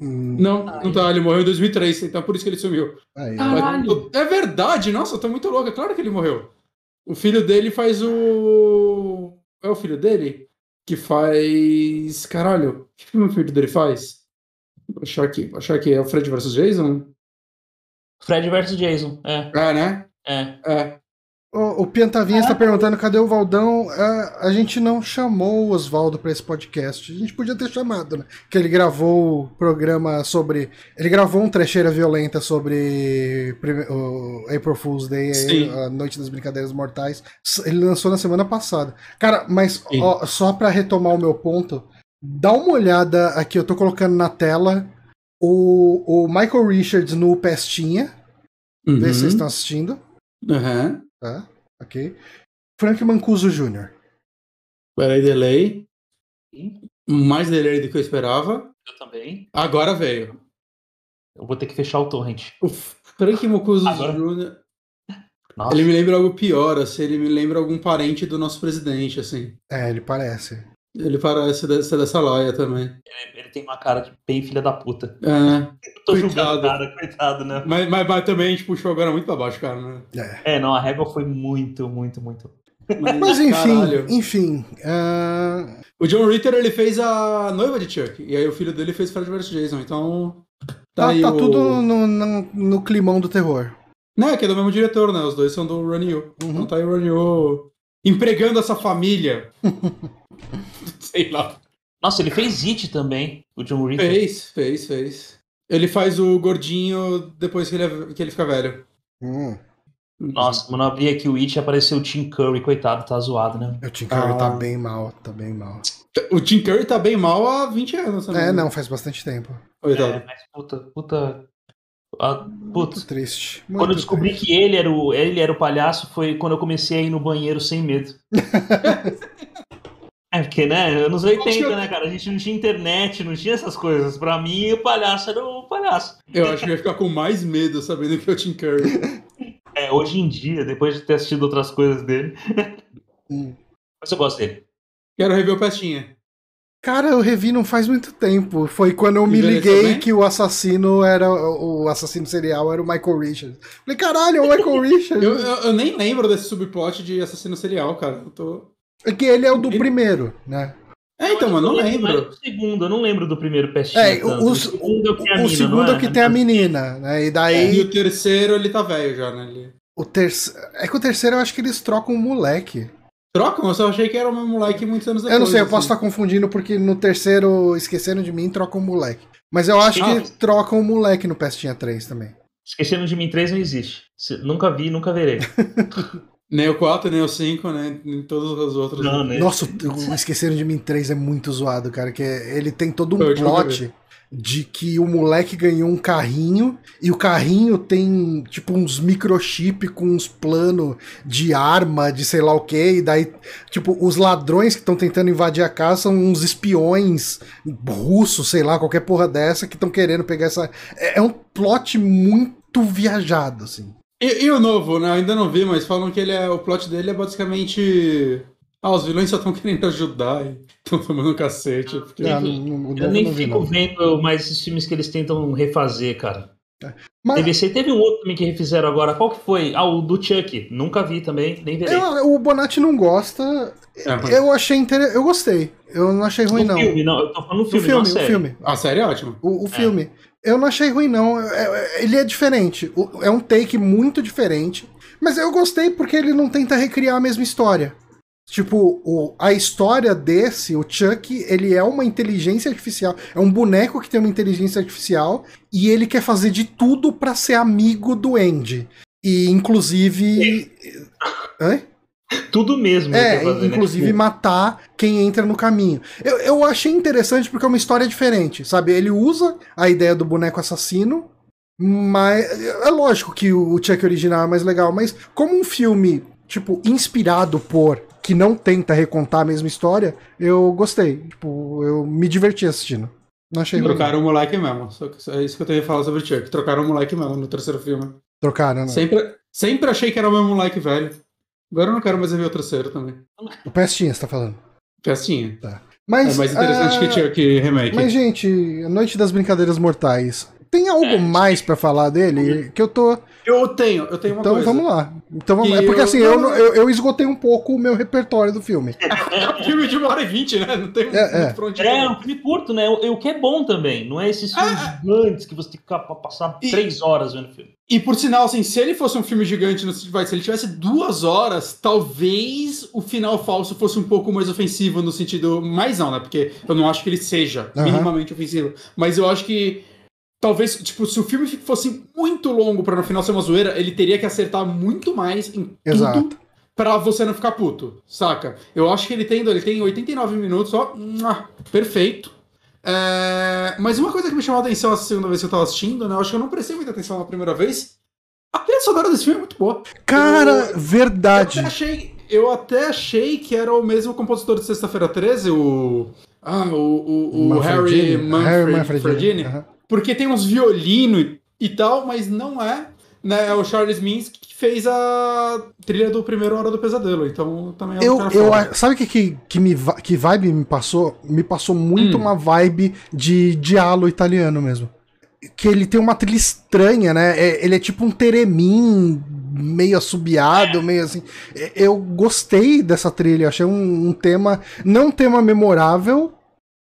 Hum, Não, Ai. não tá. Ele morreu em 2003, então por isso que ele sumiu. aí. Caralho. É verdade, nossa, eu tô muito louco. É claro que ele morreu. O filho dele faz o. É o filho dele? Que faz. Caralho, que filme o filho dele faz? Vou achar aqui, vou achar aqui. É o Fred vs Jason? Fred vs Jason, é, É, né? é. É. O, o Piantavinha está perguntando cadê o Valdão. A, a gente não chamou o Oswaldo para esse podcast. A gente podia ter chamado, né? Que ele gravou o programa sobre. Ele gravou um trecheira violenta sobre prime- o April Fool's Day, Sim. a Noite das Brincadeiras Mortais. Ele lançou na semana passada. Cara, mas ó, só para retomar o meu ponto, dá uma olhada aqui, eu tô colocando na tela o, o Michael Richards no Pestinha. Vê se vocês Uhum. estão assistindo. Aham. Tá, ok. Frank Mancuso Jr. Peraí, delay. Mais delay do que eu esperava. Eu também. Agora veio. Eu vou ter que fechar o torrent. O Frank Mocuso Agora- Jr. Nossa. Ele me lembra algo pior, assim. Ele me lembra algum parente do nosso presidente, assim. É, ele parece. Ele parece ser dessa laia também. Ele, ele tem uma cara de bem filha da puta. É. Eu tô Coitado. julgando o cara, coitado, né? Mas, mas, mas também a gente puxou agora muito pra baixo, cara, né? É. É, não, a régua foi muito, muito, muito. Mas enfim, caralho. enfim. ah, O John Ritter, ele fez a noiva de Chuck. E aí o filho dele fez Fred vs Jason. Então. Tá, tá aí tá o... tudo no, no, no climão do terror. Não, que é do mesmo diretor, né? Os dois são do Run You. Uhum. Então tá aí o Run You empregando essa família. Sei lá. Nossa, ele fez It também, o John Ritter. Fez, fez, fez. Ele faz o gordinho depois que ele, é- que ele fica velho. Hum, Nossa, quando eu abri aqui o It, apareceu o Tim Curry, coitado, tá zoado, né? o Tim Curry Ah. tá bem mal, tá bem mal. O Tim Curry tá bem mal há 20 anos também. É, não, faz bastante tempo. Coitado. É, mas puta, puta. Ah, putz. Muito triste. Quando eu muito descobri triste. que ele era, o, ele era o palhaço, foi quando eu comecei a ir no banheiro sem medo. é, porque, né, anos 80, né, cara? A gente não tinha internet, não tinha essas coisas. Pra mim, o palhaço era o palhaço. Eu acho que eu ia ficar com mais medo sabendo que é o Tim Curry. É, hoje em dia, depois de ter assistido outras coisas dele. Hum. Mas eu gosto dele. Quero rever o Pestinha. Cara, eu revi não faz muito tempo. Foi quando eu me Envelheceu liguei bem? que o assassino era. O assassino serial era o Michael Richards. Falei, caralho, é o Michael Richards. Eu, eu, eu nem lembro desse subplot de assassino serial, cara. Eu tô... É que ele é o do primeiro, né? É, então, mas não lembro. do segundo, eu não lembro do primeiro pestinha. É, o, o segundo é o que tem a o mina, segundo é o que tem a menina, né? E E daí o terceiro, ele tá velho já, né? Ele... o terceiro. É que o terceiro eu acho que eles trocam o moleque. Trocam? Eu só achei que era o mesmo moleque muitos anos depois. eu não sei, eu posso assim. estar confundindo porque no terceiro, esquecendo de mim, trocam o moleque. Mas eu acho Ah. que trocam o moleque no Pestinha 3 também. Esquecendo de mim 3 não existe. Nunca vi, nunca verei. Nem o 4, nem o 5, né? Nem todos os outros. Não, né? Nossa, o Esqueceram de Mim 3 é muito zoado, cara. Que é- ele tem todo um plot de que o moleque ganhou um carrinho e o carrinho tem tipo uns microchip com uns planos de arma, de sei lá o que, e daí, tipo, os ladrões que estão tentando invadir a casa são uns espiões russos, sei lá, qualquer porra dessa, que estão querendo pegar essa. É, é um plot muito viajado, assim. E, e o novo, né? Eu ainda não vi, mas falam que ele é, o plot dele é basicamente. Ah, os vilões só estão querendo ajudar e estão tomando um cacete. Porque... Ah, não- não- o Eu nem não vi, fico não. vendo mais esses filmes que eles tentam refazer, cara. Mas- TVC teve um outro também que refizeram agora. Qual que foi? Ah, o do Chuck. Nunca vi também, nem verei. Eu- o Bonatti não gosta. É, mas- Eu achei interessante. Eu gostei. Eu não achei ruim, no não. filme, não. Eu tô falando no O filme, filme, não a o série. filme. A série é ótima. O, o filme. Eu não achei ruim, não. É- é- ele é diferente. É um take muito diferente. Mas eu gostei porque ele não tenta recriar a mesma história. Tipo, o- a história desse, o Chuck, ele é uma inteligência artificial. É um boneco que tem uma inteligência artificial e ele quer fazer de tudo pra ser amigo do Andy. E, inclusive. Hã? Tudo mesmo. É, fazer, né? inclusive Tipo, matar quem entra no caminho. Eu, eu achei interessante porque é uma história diferente, sabe? Ele usa a ideia do boneco assassino, mas é lógico que o Chuck original é mais legal, mas como um filme, tipo, inspirado por, que não tenta recontar a mesma história, eu gostei. Tipo, eu me diverti assistindo. Não achei ruim. Trocaram o moleque mesmo. É isso que eu tenho que falar sobre o Chuck. Trocaram o moleque mesmo no terceiro filme. Trocaram, né? Sempre, sempre achei que era o mesmo moleque velho. Agora eu não quero mais ver o terceiro também. O Pestinha, você tá falando. Festinha. Mas, é mais interessante ah, que Chuck remake. Mas, gente, A Noite das Brincadeiras Mortais. Tem algo É. mais pra falar dele? Que eu tô. Eu tenho, eu tenho uma Então coisa. vamos lá. Então vamos... É porque eu- assim, eu, eu, eu esgotei um pouco o meu repertório do filme. É um filme de uma hora e vinte, né? Não tem É, é. muito pra onde ir. É, um filme curto, né? O, o que é bom também. Não é esses filmes Ah, gigantes que você tem que passar E- três horas vendo filme. E por sinal, assim, se ele fosse um filme gigante no se ele tivesse duas horas, talvez o final falso fosse um pouco mais ofensivo no sentido. Mais não, né? Porque eu não acho que ele seja minimamente ofensivo. Mas eu acho que. Talvez, tipo, se o filme fosse muito longo pra no final ser uma zoeira, ele teria que acertar muito mais em Exato. tudo pra você não ficar puto, saca? Eu acho que ele tem, ele tem 89 minutos, ó, perfeito. É, Mas uma coisa que me chamou a atenção essa segunda vez que eu tava assistindo, né? Eu acho que eu não prestei muita atenção na primeira vez. A trilha sonora desse filme é muito boa. Cara, Eu até verdade. achei, eu até achei que era o mesmo compositor de Sexta-feira 13, o. Ah, o, o, o Harry Manfredini. Manfred, Harry Manfredini. Manfredini. Aham. Porque tem uns violino e, tal, mas não é. Né, é o Charles Minsk que fez a trilha do primeiro Hora do Pesadelo. Então também é um Eu, eu, a- sabe o que, que, que, me, que vibe me passou? Me passou muito Hum. uma vibe de diálogo italiano mesmo. Que ele tem uma trilha estranha, né? É- ele é tipo um teremim meio assobiado, meio assim. É, Eu gostei dessa trilha, achei um, um tema, não um tema memorável,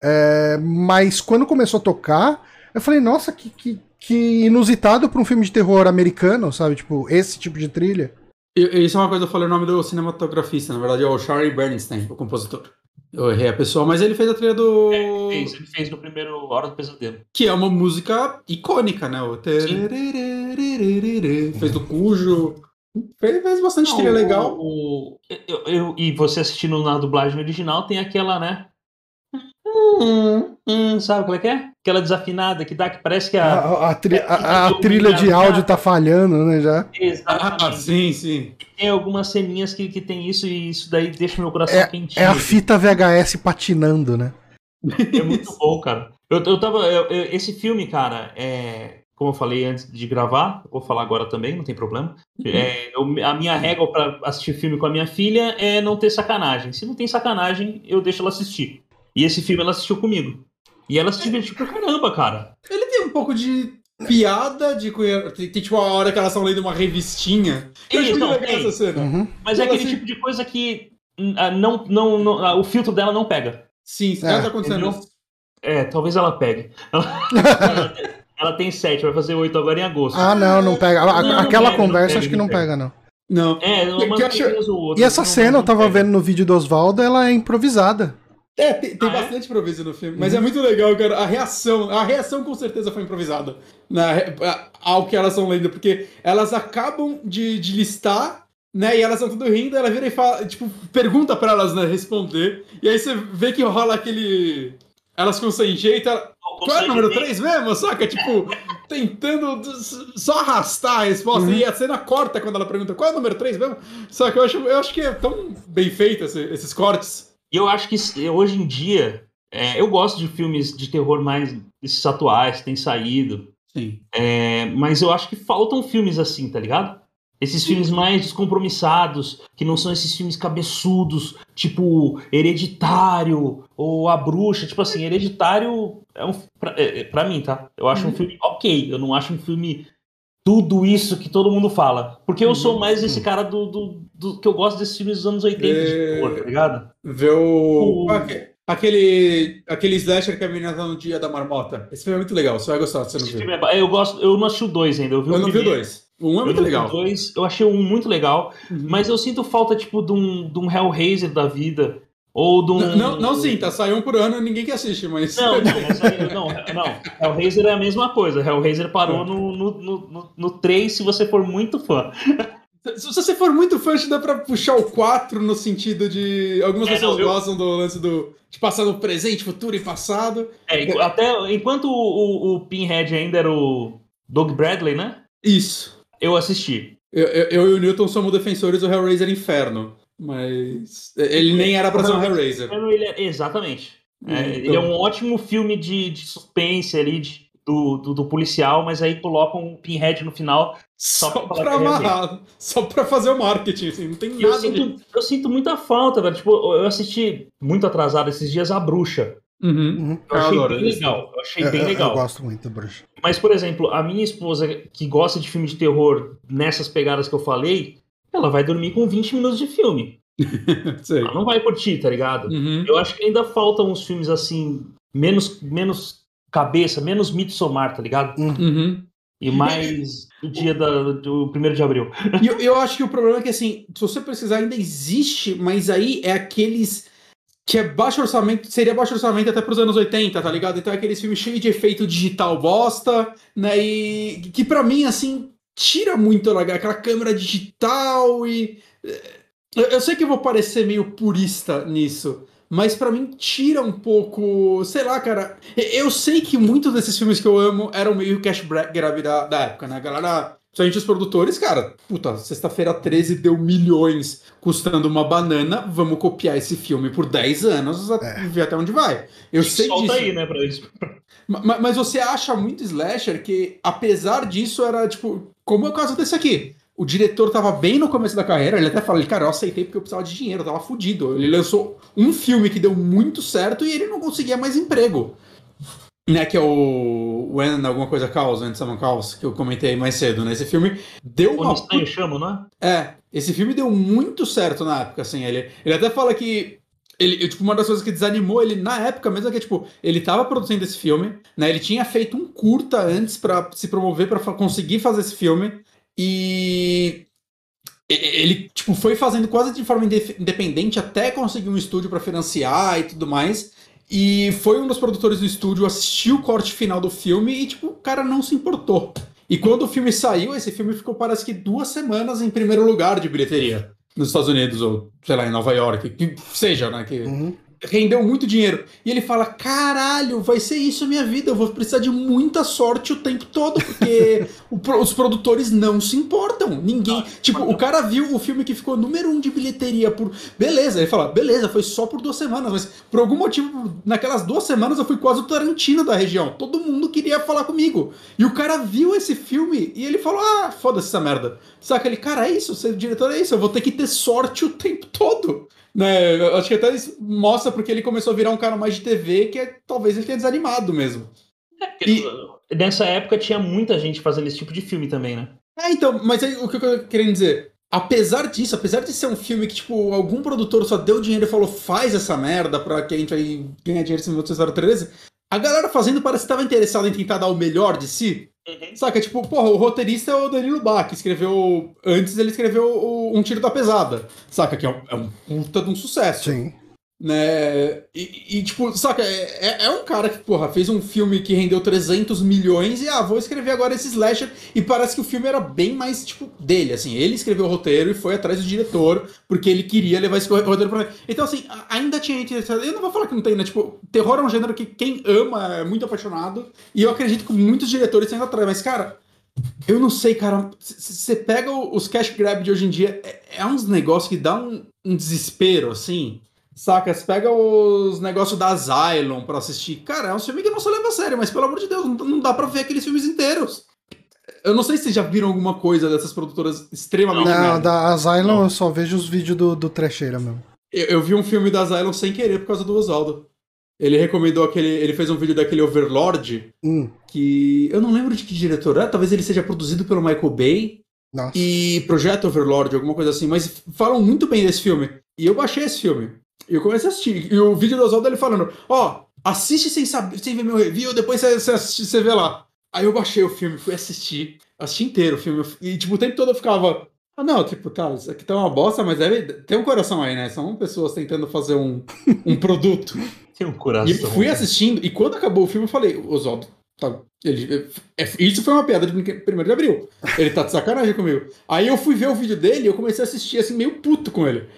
é, mas quando começou a tocar, eu falei, nossa, que, que, que inusitado pra um filme de terror americano, sabe? Tipo, esse tipo de trilha. E- Isso é uma coisa, eu falei o nome do cinematografista, na verdade é o Charlie Bernstein, o compositor. Eu errei a pessoa, mas ele fez a trilha do. É, ele fez, ele fez no primeiro Hora do Pesadelo. Que é uma música icônica, né? O Fez do Cujo. Fez, fez bastante Não, trilha legal. O, eu, eu, e você assistindo na dublagem original, tem aquela, né? Hum, hum, sabe qual é que é? Aquela desafinada que dá que parece que a. A, a, tri, a, a trilha de áudio tá falhando, né? Já. Exatamente. Ah, sim, sim. Tem algumas ceninhas que, que tem isso e isso daí deixa meu coração é, quentinho. É a fita VHS patinando, né? É muito bom, cara. Eu, eu tava. Eu, eu, esse filme, cara, é. Como eu falei antes de gravar, vou falar agora também, não tem problema. Uhum. É, eu, a minha regra para assistir filme com a minha filha é não ter sacanagem. Se não tem sacanagem, eu deixo ela assistir. E esse filme ela assistiu comigo. E ela se divertiu pra caramba, cara. Ele tem um pouco de piada de tem, tem tipo a hora que elas estão lendo uma revistinha. Eu Isso, não, tem. essa cena. Uhum. Mas é aquele assim... tipo de coisa que uh, não, não, não uh, o filtro dela não pega. Sim, é. tá acontecendo. É, talvez ela pegue. ela, ela tem sete, vai fazer oito agora em agosto. Ah, não, não pega. Não, Aquela não conversa acho que não pega, não. Não. É, que acho... E essa cena, eu tava vendo no vídeo do Oswaldo, ela é improvisada. É, tem, tem ah, é? bastante é? improviso no filme, mas uhum. é muito legal, cara. A reação, a reação com certeza foi improvisada né, ao que elas estão lendo, porque elas acabam de, de listar, né? E elas estão tudo rindo, ela vira e fala, tipo, pergunta pra elas, né, responder. E aí você vê que rola aquele. Elas com sem jeito. Ela... Qual é o número 3 mesmo? Saca? Tipo, tentando só arrastar a resposta. Uhum. E a cena corta quando ela pergunta qual é o número 3 mesmo. Só que eu acho, eu acho que é tão bem feito esse, esses cortes. E eu acho que hoje em dia, é, eu gosto de filmes de terror mais esses atuais têm saído. Sim. É, mas eu acho que faltam filmes assim, tá ligado? Esses Sim. filmes mais descompromissados, que não são esses filmes cabeçudos, tipo Hereditário ou A Bruxa. Tipo assim, Hereditário é um. Pra, é pra mim, tá? Eu acho uhum. um filme ok. Eu não acho um filme tudo isso que todo mundo fala. Porque eu sou uhum. mais esse cara do, do, do que eu gosto desses filmes dos anos 80 é... de terror, tá ligado? Ver o. Aquele, aquele slasher que a menina tá no dia da marmota. Esse filme é muito legal, você vai gostar, você não viu. É... eu, gosto, eu não assisti o 2 ainda, eu vi eu o não primeiro. vi o 2. O 1 um é muito legal. Dois, eu achei o 1 um muito legal, uhum. mas eu sinto falta, tipo, de um, de um Hellraiser da vida. Ou de um. Não, não, não sim, tá saiu um por ano ninguém que assiste, mas. Não, não, mas aí, não, não. Hellraiser é a mesma coisa. Hellraiser parou é. no, no, no, no 3 se você for muito fã. Se você for muito fã, dá pra puxar o 4 no sentido de. Algumas é, pessoas eu... gostam do lance do. de passar no presente, futuro e passado. É, até enquanto o, o, Pinhead ainda era o Doug Bradley, né? Isso. Eu assisti. Eu, eu, eu e o Newton somos defensores do Hellraiser Inferno. Mas ele nem era pra ser um Hellraiser. Ele é, exatamente. É, então... Ele é um ótimo filme de, de suspense ali, de, do, do, do, policial, mas aí colocam um pinhead no final só, só pra, pra amarrar, só pra fazer o marketing, assim, não tem nada. Eu sinto, de... eu sinto muita falta, velho. Tipo, eu assisti muito atrasado esses dias a bruxa. Uhum. Eu achei eu bem legal. Eu achei bem legal. Eu gosto muito da bruxa. Mas, por exemplo, a minha esposa, que gosta de filme de terror nessas pegadas que eu falei, ela vai dormir com 20 minutos de filme. ela não vai curtir, tá ligado? Uhum. Eu acho que ainda faltam uns filmes assim, menos, menos cabeça, menos Midsommar, tá ligado? Uhum. E mais o dia da, do 1 de abril. Eu, eu acho que o problema é que, assim, se você precisar, ainda existe, mas aí é aqueles que é baixo orçamento, seria baixo orçamento até pros anos 80, tá ligado? Então é aqueles filmes cheios de efeito digital bosta, né? E que para mim, assim, tira muito aquela câmera digital e. Eh, eu sei que eu vou parecer meio purista nisso, mas para mim tira um pouco. Sei lá, cara. Eu sei que muitos desses filmes que eu amo eram meio cash grab da, da época, né? A galera. Principalmente os produtores, cara, puta, sexta-feira 13 deu milhões custando uma banana, vamos copiar esse filme por 10 anos é. ver até onde vai. Eu sei Solta disso. aí, né, pra isso. Mas, mas você acha muito slasher que, apesar disso, era tipo, como é o caso desse aqui. O diretor tava bem no começo da carreira, ele até fala, cara, eu aceitei porque eu precisava de dinheiro, eu tava fudido. Ele lançou um filme que deu muito certo e ele não conseguia mais emprego. Né, que é o When Alguma Coisa Causa, When Someone Calls, que eu comentei mais cedo, né? Esse filme deu uma... O Estranho Chama, não é? É, esse filme deu muito certo na época, assim, ele, ele até fala que ele, tipo, uma das coisas que desanimou ele na época mesmo é que, tipo, ele tava produzindo esse filme, né? Ele tinha feito um curta antes para se promover para conseguir fazer esse filme. E ele tipo foi fazendo quase de forma independente até conseguir um estúdio para financiar e tudo mais. E foi um dos produtores do estúdio, assistiu o corte final do filme e, tipo, o cara não se importou. E quando o filme saiu, esse filme ficou, parece que, duas semanas em primeiro lugar de bilheteria nos Estados Unidos, ou, sei lá, em Nova York, que seja, né? Que uhum rendeu muito dinheiro. E ele fala: caralho, vai ser isso a minha vida, eu vou precisar de muita sorte o tempo todo, porque o, os produtores não se importam. Ninguém. Ah, tipo, o cara viu o filme que ficou número um de bilheteria por. Beleza, ele fala: beleza, foi só por duas semanas, mas por algum motivo, naquelas duas semanas eu fui quase o Tarantino da região. Todo mundo queria falar comigo. E o cara viu esse filme e ele falou: ah, foda-se essa merda. Saca? Ele, cara, é isso, ser diretor é isso, eu vou ter que ter sorte o tempo todo. Né, eu acho que até isso mostra porque ele começou a virar um cara mais de TV, que é, talvez ele tenha desanimado mesmo. É, e... Nessa época tinha muita gente fazendo esse tipo de filme também, né? É, então, mas aí, o que eu tô querendo dizer? Apesar disso, apesar de ser um filme que, tipo, algum produtor só deu dinheiro e falou faz essa merda pra que a gente vai ganhar dinheiro em cima do 13, a galera fazendo parece que estava interessada em tentar dar o melhor de si. Uhum. Saca? Tipo, porra, o roteirista é o Danilo Bach, que escreveu. Antes ele escreveu o, Um Tiro da Pesada. Saca? Que é um, é um puta de um sucesso. Sim. Né? E, e, tipo, saca, é, é, é um cara que, porra, fez um filme que rendeu 300 milhões e, ah, vou escrever agora esse slasher. E parece que o filme era bem mais, tipo, dele, assim. Ele escreveu o roteiro e foi atrás do diretor, porque ele queria levar esse roteiro pra. Então, assim, ainda tinha interessado. Eu não vou falar que não tem, né? Tipo, terror é um gênero que quem ama é muito apaixonado. E eu acredito que muitos diretores têm atrás. Mas, cara, eu não sei, cara. Você pega os cash grab de hoje em dia, é, é uns negócios que dá um, um desespero, assim. Saca, você pega os negócios da Asylum pra assistir. Cara, é um filme que não se leva a sério, mas pelo amor de Deus, não, dá pra ver aqueles filmes inteiros. Eu não sei se vocês já viram alguma coisa dessas produtoras extremamente. Não, merda. da Asylum não. eu só vejo os vídeos do, do trecheira mesmo. Eu, eu, vi um filme da Asylum sem querer por causa do Oswaldo. Ele recomendou aquele. Ele fez um vídeo daquele Overlord. Hum. Que. Eu não lembro de que diretor é. Talvez ele seja produzido pelo Michael Bay. Nossa. E Projeto Overlord, alguma coisa assim. Mas falam muito bem desse filme. E eu baixei esse filme. E eu comecei a assistir. E o vídeo do Oswaldo ele falando: Ó, oh, assiste sem, saber, sem ver meu review, depois você, você, assiste, você vê lá. Aí eu baixei o filme, fui assistir, assisti inteiro o filme. E, tipo, o tempo todo eu ficava. Ah, não, tipo, tá, isso aqui tá uma bosta, mas deve ter um coração aí, né? São pessoas tentando fazer um, um produto. Tem um coração. E fui assistindo, e quando acabou o filme, eu falei, Oswaldo, tá, ele, é, isso foi uma piada de 1 de abril. Ele tá de sacanagem comigo. Aí eu fui ver o vídeo dele e eu comecei a assistir, assim, meio puto com ele.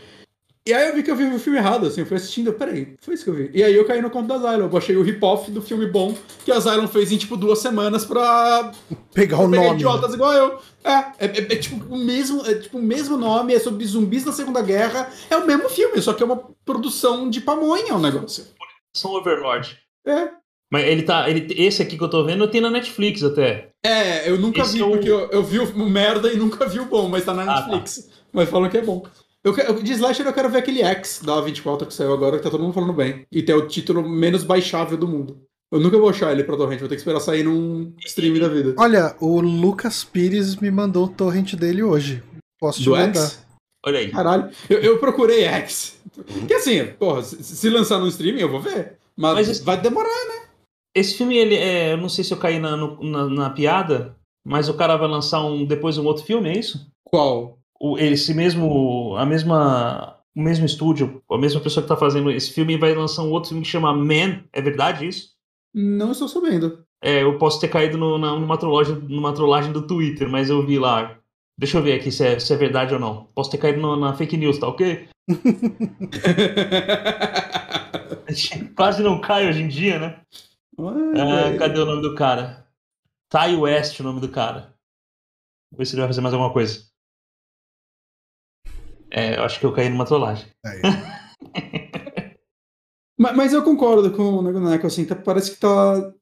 E aí eu vi que eu vi o filme errado, assim, eu fui assistindo, peraí, foi isso que eu vi. E aí eu caí no conto da Zylon, eu baixei o rip-off do filme bom que a Zylon fez em, tipo, duas semanas pra... Pegar o nome. idiotas igual eu. É, é, é, é, tipo o mesmo, é tipo o mesmo nome, é sobre zumbis na Segunda Guerra, é o mesmo filme, só que é uma produção de pamonha o negócio. São Overlord. É. Mas ele tá. Ele, esse aqui que eu tô vendo tem na Netflix até. É, eu nunca esse vi, é o... porque eu, eu vi o merda e nunca vi o bom, mas tá na ah, tá. Netflix. Tá. Mas falam que é bom. Eu, eu, de Slasher eu quero ver aquele X da 24 que saiu agora, que tá todo mundo falando bem. E tem o título menos baixável do mundo. Eu nunca vou achar ele pra torrent, vou ter que esperar sair num stream da vida. Olha, o Lucas Pires me mandou o torrent dele hoje. Posso te do mandar? X? Olha aí. Caralho, eu, eu procurei X. Que assim, porra, se lançar no streaming eu vou ver. Mas, Mas esse, vai demorar, né? Esse filme, ele é, eu não sei se eu caí na, na, na piada, mas o cara vai lançar um depois um outro filme, é isso? Qual? O, esse mesmo, a mesma, o mesmo estúdio, a mesma pessoa que está fazendo esse filme vai lançar um outro filme que chama Man. É verdade isso? Não estou sabendo. É, eu posso ter caído no, na, numa, trollagem, numa trollagem do Twitter, mas eu vi lá. Deixa eu ver aqui se é, se é verdade ou não. Posso ter caído no, na fake news, tá ok? Quase não cai hoje em dia, né? Ah, cadê o nome do cara? Ty West, o nome do cara. Vou ver se ele vai fazer mais alguma coisa. É, eu acho que eu caí numa trollagem. É. mas, mas, eu concordo com o Negoneco, assim, tá, parece que tá.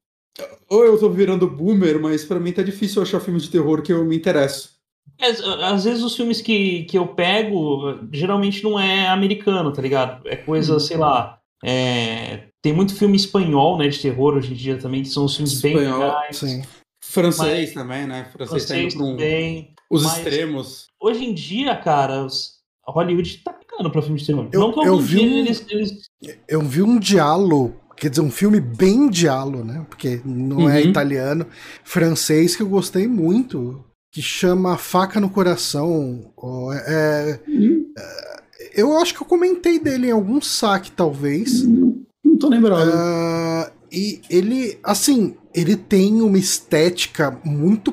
Ou eu tô virando boomer, mas para mim tá difícil achar filme de terror que eu me interesso. É, às vezes os filmes que, que eu pego, geralmente não é americano, tá ligado? É coisa, hum. sei lá. É... Tem muito filme espanhol, né, de terror hoje em dia também, que são os filmes espanhol, bem legais. Sim. Francês mas, também, né? Francês, francês tá indo um... também. Os extremos. Hoje em dia, cara, os Hollywood tá pegando pra filme de terror. Eu, não eu vi um, eles, eles... Eu vi um diálogo, quer dizer, um filme bem diálogo, né? Porque não é uhum. é italiano, francês que eu gostei muito. que chama Faca no Coração. É, hum. é, eu acho que eu comentei dele em algum saque, talvez. Não, não tô lembrando. Uh, e ele, assim, ele tem uma estética muito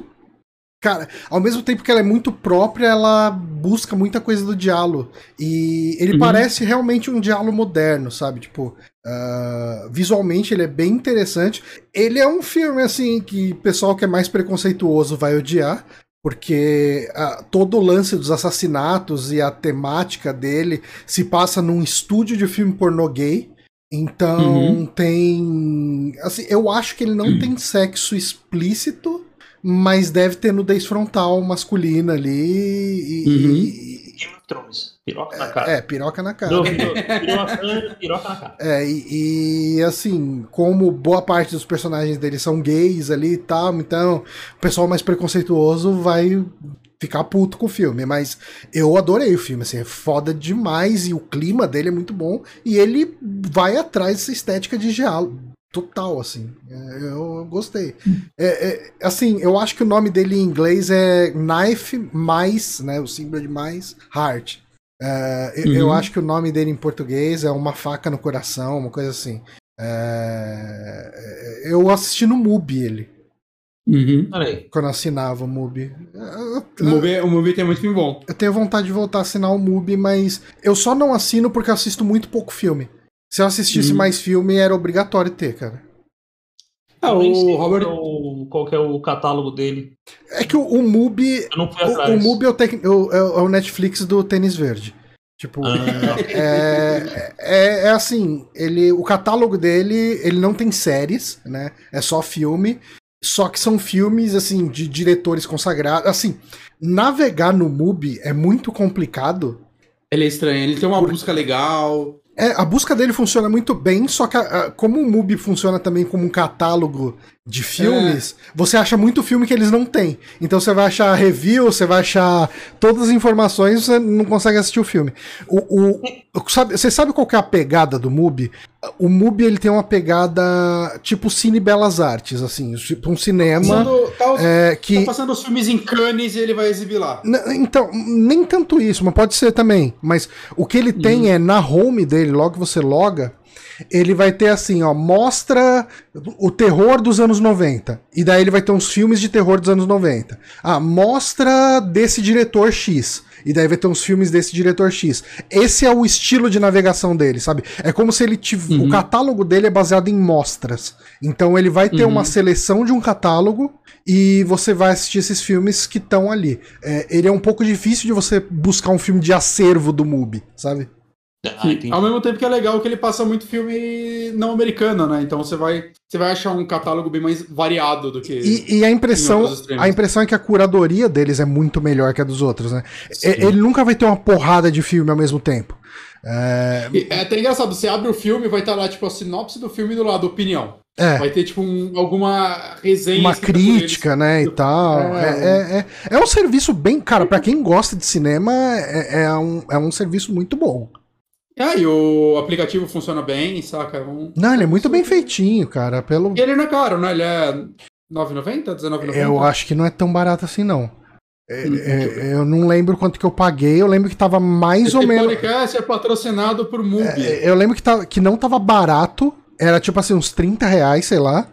Cara, ao mesmo tempo que ela é muito própria, ela busca muita coisa do diálogo. E ele uhum. parece realmente um diálogo moderno, sabe? Tipo, uh, visualmente ele é bem interessante. Ele é um filme, assim, que o pessoal que é mais preconceituoso vai odiar. Porque uh, todo o lance dos assassinatos e a temática dele se passa num estúdio de filme pornô gay. Então uhum. tem. Assim, eu acho que ele não uhum. tem sexo explícito mas deve ter nudez frontal masculina ali e. Uhum. e Game of Thrones. Piroca na cara. É, piroca na cara. piroca, piroca na cara. É, e, e, assim, como boa parte dos personagens dele são gays ali e tal, então o pessoal mais preconceituoso vai ficar puto com o filme, mas eu adorei o filme, assim, é foda demais e o clima dele é muito bom e ele vai atrás dessa estética de diálogo, total, assim. É, eu gostei. É, é, assim, eu acho que o nome dele em inglês é Knife mais, né? O símbolo de mais, Heart. É, uhum. Eu acho que o nome dele em português é Uma Faca no Coração, uma coisa assim. É, eu assisti no MUBI ele. Uhum. Quando assinava o MUBI. O MUBI, o MUBI tem muito filme bom. Eu tenho vontade de voltar a assinar o MUBI, mas eu só não assino porque assisto muito pouco filme. Se eu assistisse hum. mais filme, era obrigatório ter, cara. Ah, o Robert. Qual, qual que é o catálogo dele? É que o, o MUBI. Eu não fui atrás. O, o MUBI é o, tec, é, é o Netflix do tênis verde. Tipo, ah. é, é, é, assim, ele, o catálogo dele, ele não tem séries, né? É só filme. Só que são filmes, assim, de diretores consagrados. Assim, navegar no MUBI é muito complicado. Ele é estranho, ele tem uma busca legal. É, a busca dele funciona muito bem, só que a, a, como o MUBI funciona também como um catálogo de filmes, é. você acha muito filme que eles não têm. Então você vai achar review, você vai achar todas as informações, você não consegue assistir o filme. O, o, sabe, você sabe qual é a pegada do MUBI? O MUBI ele tem uma pegada tipo Cine Belas Artes, assim, tipo um cinema passando, tá, é, que tá passando os filmes em Cannes e ele vai exibir lá. Então, nem tanto isso, mas pode ser também. Mas o que ele tem é na home dele, logo que você loga, ele vai ter assim, ó, mostra o terror dos anos 90. E daí ele vai ter uns filmes de terror dos anos 90. Ah, mostra desse diretor X. E daí vai ter uns filmes desse diretor X. Esse é o estilo de navegação dele, sabe? É como se ele tivesse. Uhum. O catálogo dele é baseado em mostras. Então ele vai ter uhum. uma seleção de um catálogo e você vai assistir esses filmes que estão ali. É, ele é um pouco difícil de você buscar um filme de acervo do MUBI, sabe? Ah, Ao mesmo tempo que é legal que ele passa muito filme não americano, né? Então você vai, você vai achar um catálogo bem mais variado do que. E, e a impressão, a impressão é que a curadoria deles é muito melhor que a dos outros, né? Sim. Ele nunca vai ter uma porrada de filme ao mesmo tempo. É... é até engraçado, você abre o filme vai estar tá lá, tipo, a sinopse do filme do lado, opinião. É. Vai ter, tipo, um, alguma resenha. Uma crítica, né, e tal. É. é, é, é, é um serviço bem. Cara, para quem gosta de cinema, é, é, um, é um serviço muito bom. É, e o aplicativo funciona bem, saca? É um... Não, ele é muito bem feitinho, cara. Pelo... E ele não é caro, né? Ele é 9,90? 19,90? Eu acho que não é tão barato assim, não. É, hum, é, eu não lembro quanto que eu paguei, eu lembro que tava mais Esse ou menos. Esse podcast é patrocinado por Mubi. É, eu lembro que, tava, que não tava barato, era tipo assim, uns 30 reais, sei lá.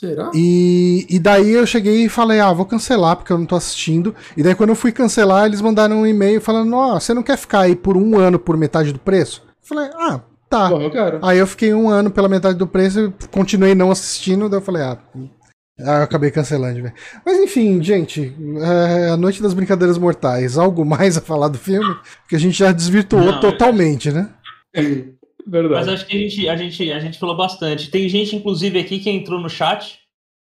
Será? E, e daí eu cheguei e falei, ah, vou cancelar porque eu não tô assistindo. E daí quando eu fui cancelar, eles mandaram um e-mail falando, ó, você não quer ficar aí por um ano por metade do preço? Eu falei, ah, tá. Pô, eu aí eu fiquei um ano pela metade do preço e continuei não assistindo, daí eu falei, ah. Ah, eu acabei cancelando, velho. Mas enfim, gente, é a Noite das Brincadeiras Mortais. Algo mais a falar do filme? Que a gente já desvirtuou não, totalmente, né? Verdade. Mas acho que a gente, a, gente, a gente falou bastante. Tem gente, inclusive, aqui que entrou no chat,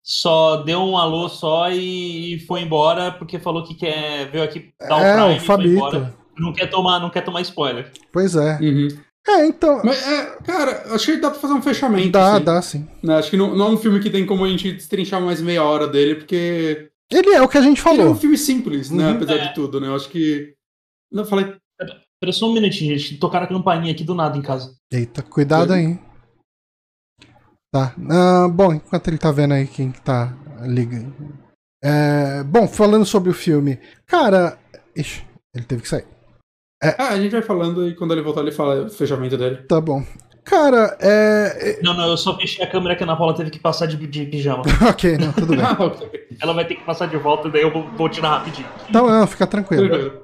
só deu um alô só e foi embora porque falou que quer veio aqui dar é, o Prime o Fabito. Não quer tomar, não quer tomar spoiler. Pois é. Uhum. É, então. Mas, é, cara, acho que dá pra fazer um fechamento. Dá, assim. dá sim. Né? Acho que não, não, é um filme que tem como a gente destrinchar mais meia hora dele, porque. Ele é o que a gente falou. Ele é um filme simples, né? Uhum. Apesar é. de tudo, né? Eu acho que. Não, falei. Espera só um minutinho, gente. Tocaram a campainha aqui do nada em casa. Eita, cuidado aí. Tá. Uh, bom, enquanto ele tá vendo aí quem tá ligando. É, bom, falando sobre o filme, cara. Ixi, ele teve que sair. É, ah, a gente vai falando e quando ele voltar ele fala o fechamento dele. Tá bom. Cara, é, é. Não, não, eu só fechei a câmera que a Ana Paula teve que passar de, de pijama. ok, não, tudo bem. Ela vai ter que passar de volta, daí eu vou, vou tirar rapidinho. Então, não, fica tranquilo.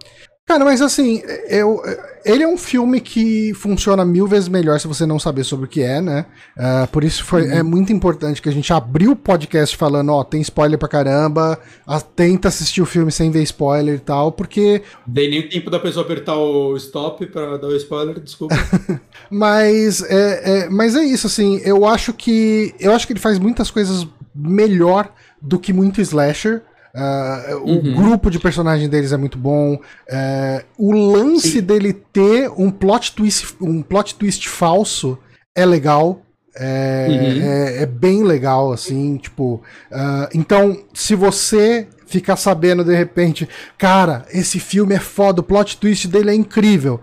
Cara, mas assim, eu, ele é um filme que funciona mil vezes melhor se você não saber sobre o que é, né? Uh, por isso foi, uhum. é muito importante que a gente abriu o podcast falando, ó, tem spoiler pra caramba, a, tenta assistir o filme sem ver spoiler e tal, porque... Dei nem tempo da pessoa apertar o stop pra dar o spoiler, desculpa. mas, é, é, mas é isso, assim, eu acho que eu acho que ele faz muitas coisas melhor do que muito slasher, Uh, uhum. O grupo de personagem deles é muito bom. Uh, o lance Sim. dele ter um plot twist, um plot twist falso é legal. É, uhum. é, é bem legal, assim, tipo. Uh, então, se você ficar sabendo de repente, cara, esse filme é foda, o plot twist dele é incrível.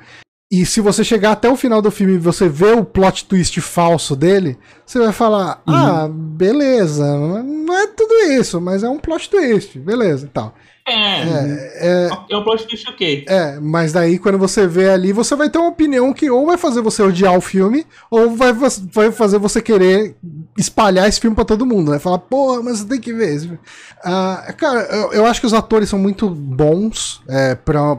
E se você chegar até o final do filme e você ver o plot twist falso dele, você vai falar: uhum. ah, beleza, não é tudo isso, mas é um plot twist, beleza e tal. É, é, é, é um plot twist ok. É, mas daí quando você vê ali, você vai ter uma opinião que ou vai fazer você odiar o filme, ou vai, vai fazer você querer espalhar esse filme para todo mundo, né? Falar, pô, mas você tem que ver. Uh, cara, eu, eu, acho que os atores são muito bons é, pra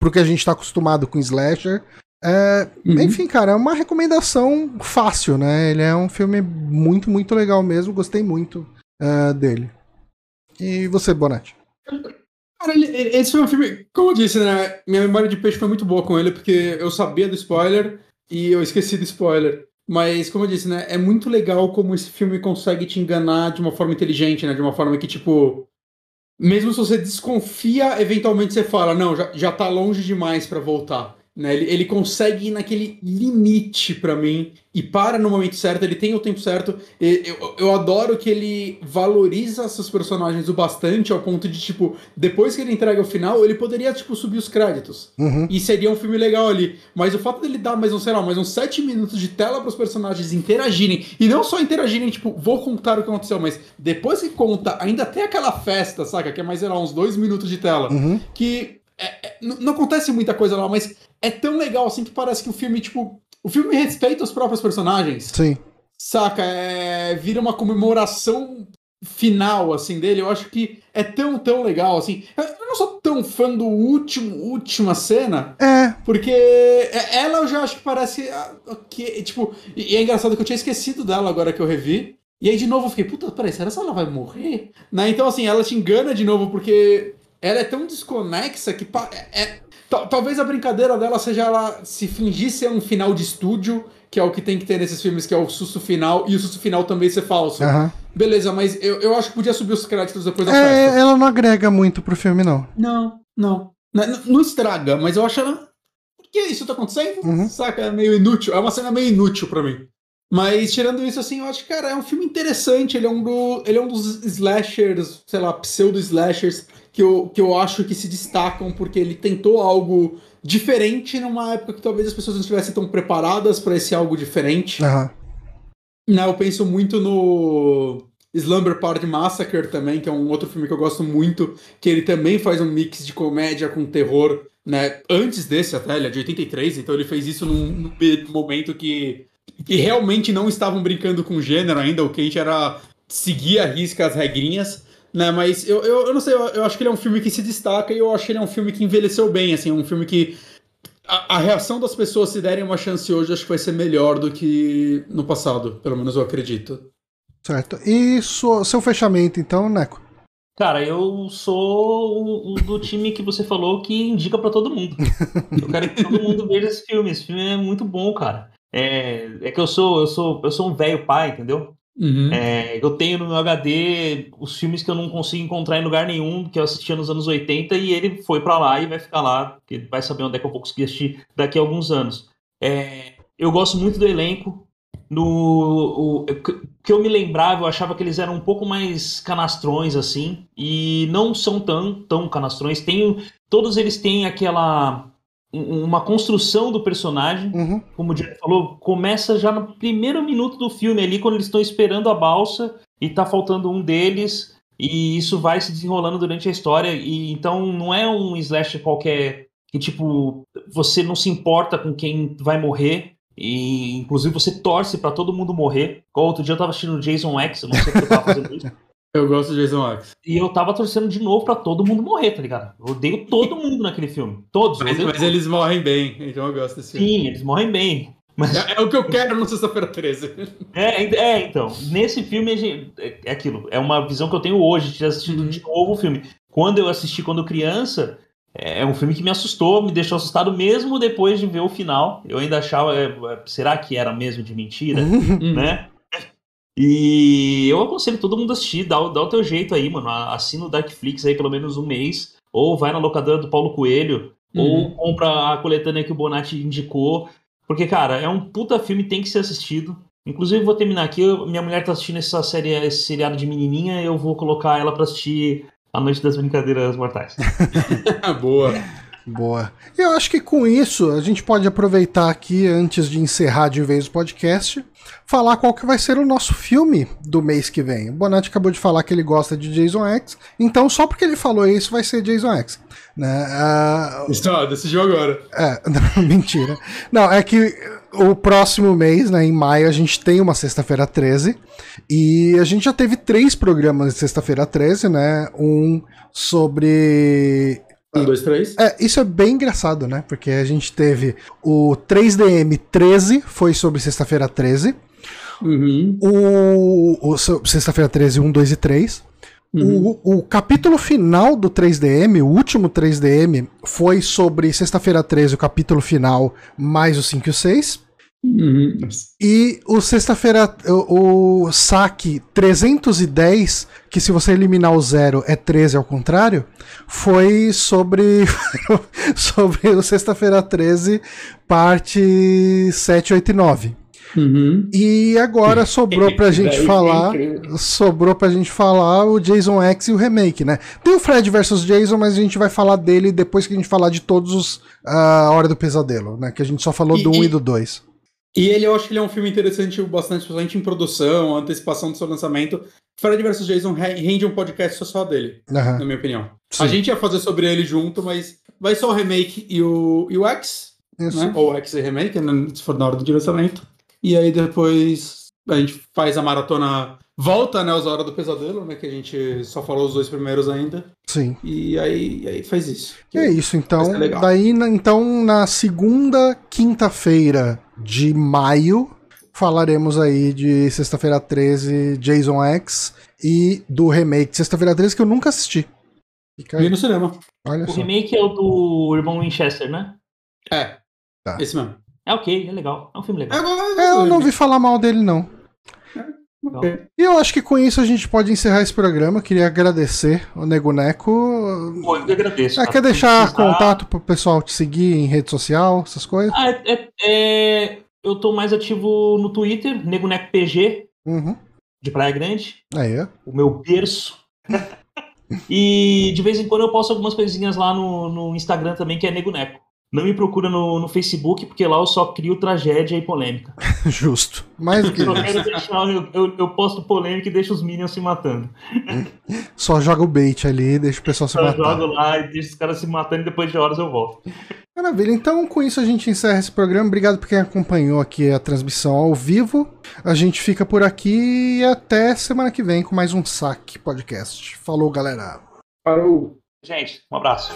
pro que a gente tá acostumado com slasher. É, uhum. Enfim, cara, é uma recomendação fácil, né? Ele é um filme muito, muito legal mesmo. Gostei muito uh, dele. E você, Bonatti? Cara, ele, esse foi um filme, como eu disse, né? Minha memória de peixe foi muito boa com ele, porque eu sabia do spoiler e eu esqueci do spoiler. Mas, como eu disse, né? É muito legal como esse filme consegue te enganar de uma forma inteligente, né? De uma forma que, tipo, mesmo se você desconfia, eventualmente você fala, não, já, já tá longe demais para voltar. Né? Ele, ele consegue ir naquele limite para mim e para no momento certo, ele tem o tempo certo. Eu, eu adoro que ele valoriza seus personagens o bastante ao ponto de, tipo, depois que ele entrega o final, ele poderia, tipo, subir os créditos. Uhum. E seria um filme legal ali. Mas o fato dele dar mais, um, sei lá, mais uns sete minutos de tela para os personagens interagirem, e não só interagirem, tipo, vou contar o que aconteceu, mas depois que conta, ainda tem aquela festa, saca? Que é mais, sei lá, uns dois minutos de tela. Uhum. Que é, é, não acontece muita coisa lá, mas é tão legal assim que parece que o filme, tipo. O filme respeita os próprios personagens. Sim. Saca? É, vira uma comemoração final, assim, dele. Eu acho que é tão, tão legal, assim. Eu não sou tão fã do último, última cena. É. Porque ela eu já acho que parece. Ah, que, tipo, e é engraçado que eu tinha esquecido dela agora que eu revi. E aí de novo eu fiquei, puta, peraí, será que ela vai morrer? Né? Então, assim, ela te engana de novo, porque ela é tão desconexa que é, é, talvez a brincadeira dela seja ela se fingir ser um final de estúdio, que é o que tem que ter nesses filmes, que é o susto final, e o susto final também ser falso. Uhum. Beleza, mas eu, eu acho que podia subir os créditos depois da é, festa. Ela não agrega muito pro filme, não. Não, não. Não, não estraga, mas eu acho ela. Por que isso tá acontecendo? Uhum. Saca? É meio inútil. É uma cena meio inútil para mim. Mas tirando isso, assim, eu acho que, cara, é um filme interessante. Ele é um, do, ele é um dos slashers, sei lá, pseudo-slashers que eu, que eu acho que se destacam porque ele tentou algo diferente numa época que talvez as pessoas não estivessem tão preparadas para esse algo diferente. Uhum. Não, eu penso muito no Slumber Party Massacre também, que é um outro filme que eu gosto muito, que ele também faz um mix de comédia com terror, né? Antes desse até, ele é de 83, então ele fez isso num, num momento que, que realmente não estavam brincando com gênero ainda, o Kate era seguir a risca as regrinhas. Né, mas eu, eu, eu não sei, eu, eu, acho que ele é um filme que se destaca e eu acho que ele é um filme que envelheceu bem, assim, um filme que a, a, reação das pessoas se derem uma chance hoje acho que vai ser melhor do que no passado, pelo menos eu acredito. Certo. E sua, seu fechamento então, Neco? Cara, eu sou o, o, do time que você falou que indica para todo mundo. eu quero que todo mundo veja esse filme. Esse filme é muito bom, cara. É, é que eu sou, eu sou, eu sou um velho pai, entendeu? Uhum. É, eu tenho no meu HD os filmes que eu não consigo encontrar em lugar nenhum, que eu assistia nos anos 80, e ele foi para lá e vai ficar lá, porque vai saber onde é que eu vou conseguir assistir daqui a alguns anos. É, eu gosto muito do elenco. No o, que eu me lembrava, eu achava que eles eram um pouco mais canastrões assim, e não são tão, tão canastrões. Todos eles têm aquela uma construção do personagem, uhum. como o Diego falou, começa já no primeiro minuto do filme ali, quando eles estão esperando a balsa e tá faltando um deles. E isso vai se desenrolando durante a história. E então não é um slash qualquer que, tipo, você não se importa com quem vai morrer. E inclusive você torce para todo mundo morrer. Igual outro dia eu tava assistindo Jason X, eu não sei porque eu tava fazendo isso. Eu gosto de Jason X. E eu tava torcendo de novo pra todo mundo morrer, tá ligado? Eu odeio todo mundo naquele filme. Todos. Mas, mas todos. eles morrem bem, então eu gosto desse Sim, filme. eles morrem bem. Mas... É, é, o que eu quero no Sexta-feira 13. É, é, então. Nesse filme, gente, é aquilo. É uma visão que eu tenho hoje, de assistindo uhum. de novo o filme. Quando eu assisti quando criança, é um filme que me assustou, me deixou assustado mesmo depois de ver o final. Eu ainda achava, é, será que era mesmo de mentira, Uhum. né? E eu aconselho todo mundo a assistir, dá, o- dá o teu jeito aí, mano. Assina o Darkflix aí pelo menos um mês, ou vai na locadora do Paulo Coelho, Uhum. ou compra a coletânea que o Bonatti indicou. Porque, cara, é um puta filme, tem que ser assistido. Inclusive, vou terminar aqui. eu- minha mulher tá assistindo essa série, esse seriado de menininha, eu vou colocar ela pra assistir A Noite das Brincadeiras Mortais. Boa. Boa. Eu acho que com isso a gente pode aproveitar aqui, antes de encerrar de vez o podcast, falar qual que vai ser o nosso filme do mês que vem. O Bonatti acabou de falar que ele gosta de Jason X, então só porque ele falou isso vai ser Jason X. Né? Ah, Está, decidiu agora. é, não, mentira. Não, é que o próximo mês, né, em maio, a gente tem uma sexta-feira 13. E a gente já teve três programas de sexta-feira 13, né? Um sobre Um, dois, três. é, isso é bem engraçado, né? Porque a gente teve o 3DM 13, foi sobre sexta-feira 13. Uhum. O, o sexta-feira 13, 1, 2 e 3. Uhum. O, o capítulo final do 3DM, o último 3DM, foi sobre sexta-feira 13, o capítulo final, mais o 5 e o 6. Uhum. E o sexta-feira, o, o saque 310, que se você eliminar o zero é 13 ao contrário, foi sobre sobre o sexta-feira 13, parte 7, 8 e 9. Uhum. E agora sobrou pra gente falar, sobrou pra gente falar o Jason X e o remake, né? Tem o Fred versus Jason, mas a gente vai falar dele depois que a gente falar de todos os a Hora do Pesadelo, né? Que a gente só falou E- do 1 um e- e do 2. E ele, eu acho que ele é um filme interessante, bastante, principalmente em produção, antecipação do seu lançamento. Fred vs. Jason re- rende um podcast só dele, Aham. na minha opinião. Sim. A gente ia fazer sobre ele junto, mas vai só o remake e o, e o X, Isso. né? Ou X e remake, né? se for na hora do de lançamento. E aí depois a gente faz a maratona, volta, né, aos Hora do Pesadelo, né? Que a gente só falou os dois primeiros ainda. Sim. E aí, aí faz isso. E é isso, então. Legal. Daí, então, na segunda quinta-feira de maio, falaremos aí de sexta-feira 13, Jason X e do remake de sexta-feira 13 que eu nunca assisti. Fica aí. Vi no cinema. Olha O só. remake é o do irmão Winchester, né? É. Tá. Esse mesmo. É ok, é legal. É um filme legal. É, eu não vi falar mal dele, não. Ok. E eu acho que com isso a gente pode encerrar esse programa. Eu queria agradecer o Nego Neco. Pô, eu que agradeço. Ah, cara. quer deixar precisar- contato pro pessoal te seguir em rede social, essas coisas? Ah, é, é- é- eu tô mais ativo no Twitter, Nego Neco PG, Uhum. de Praia Grande, Aí, ó. o meu berço. e de vez em quando eu posto algumas coisinhas lá no, no Instagram também, que é Nego Neco. Não me procura no, no Facebook, porque lá eu só crio tragédia e polêmica. Justo. Mais do que Só isso. deixar, eu, eu, eu posto polêmica e deixo os Minions se matando. Só joga o bait ali e deixa o pessoal se Eu matar. jogo lá e deixo os caras se matando e depois de horas eu volto. Maravilha. Então, com isso a gente encerra esse programa. Obrigado por quem acompanhou aqui a transmissão ao vivo. A gente fica por aqui e até semana que vem com mais um Saque Podcast. Falou, galera. Parou. Gente, um abraço.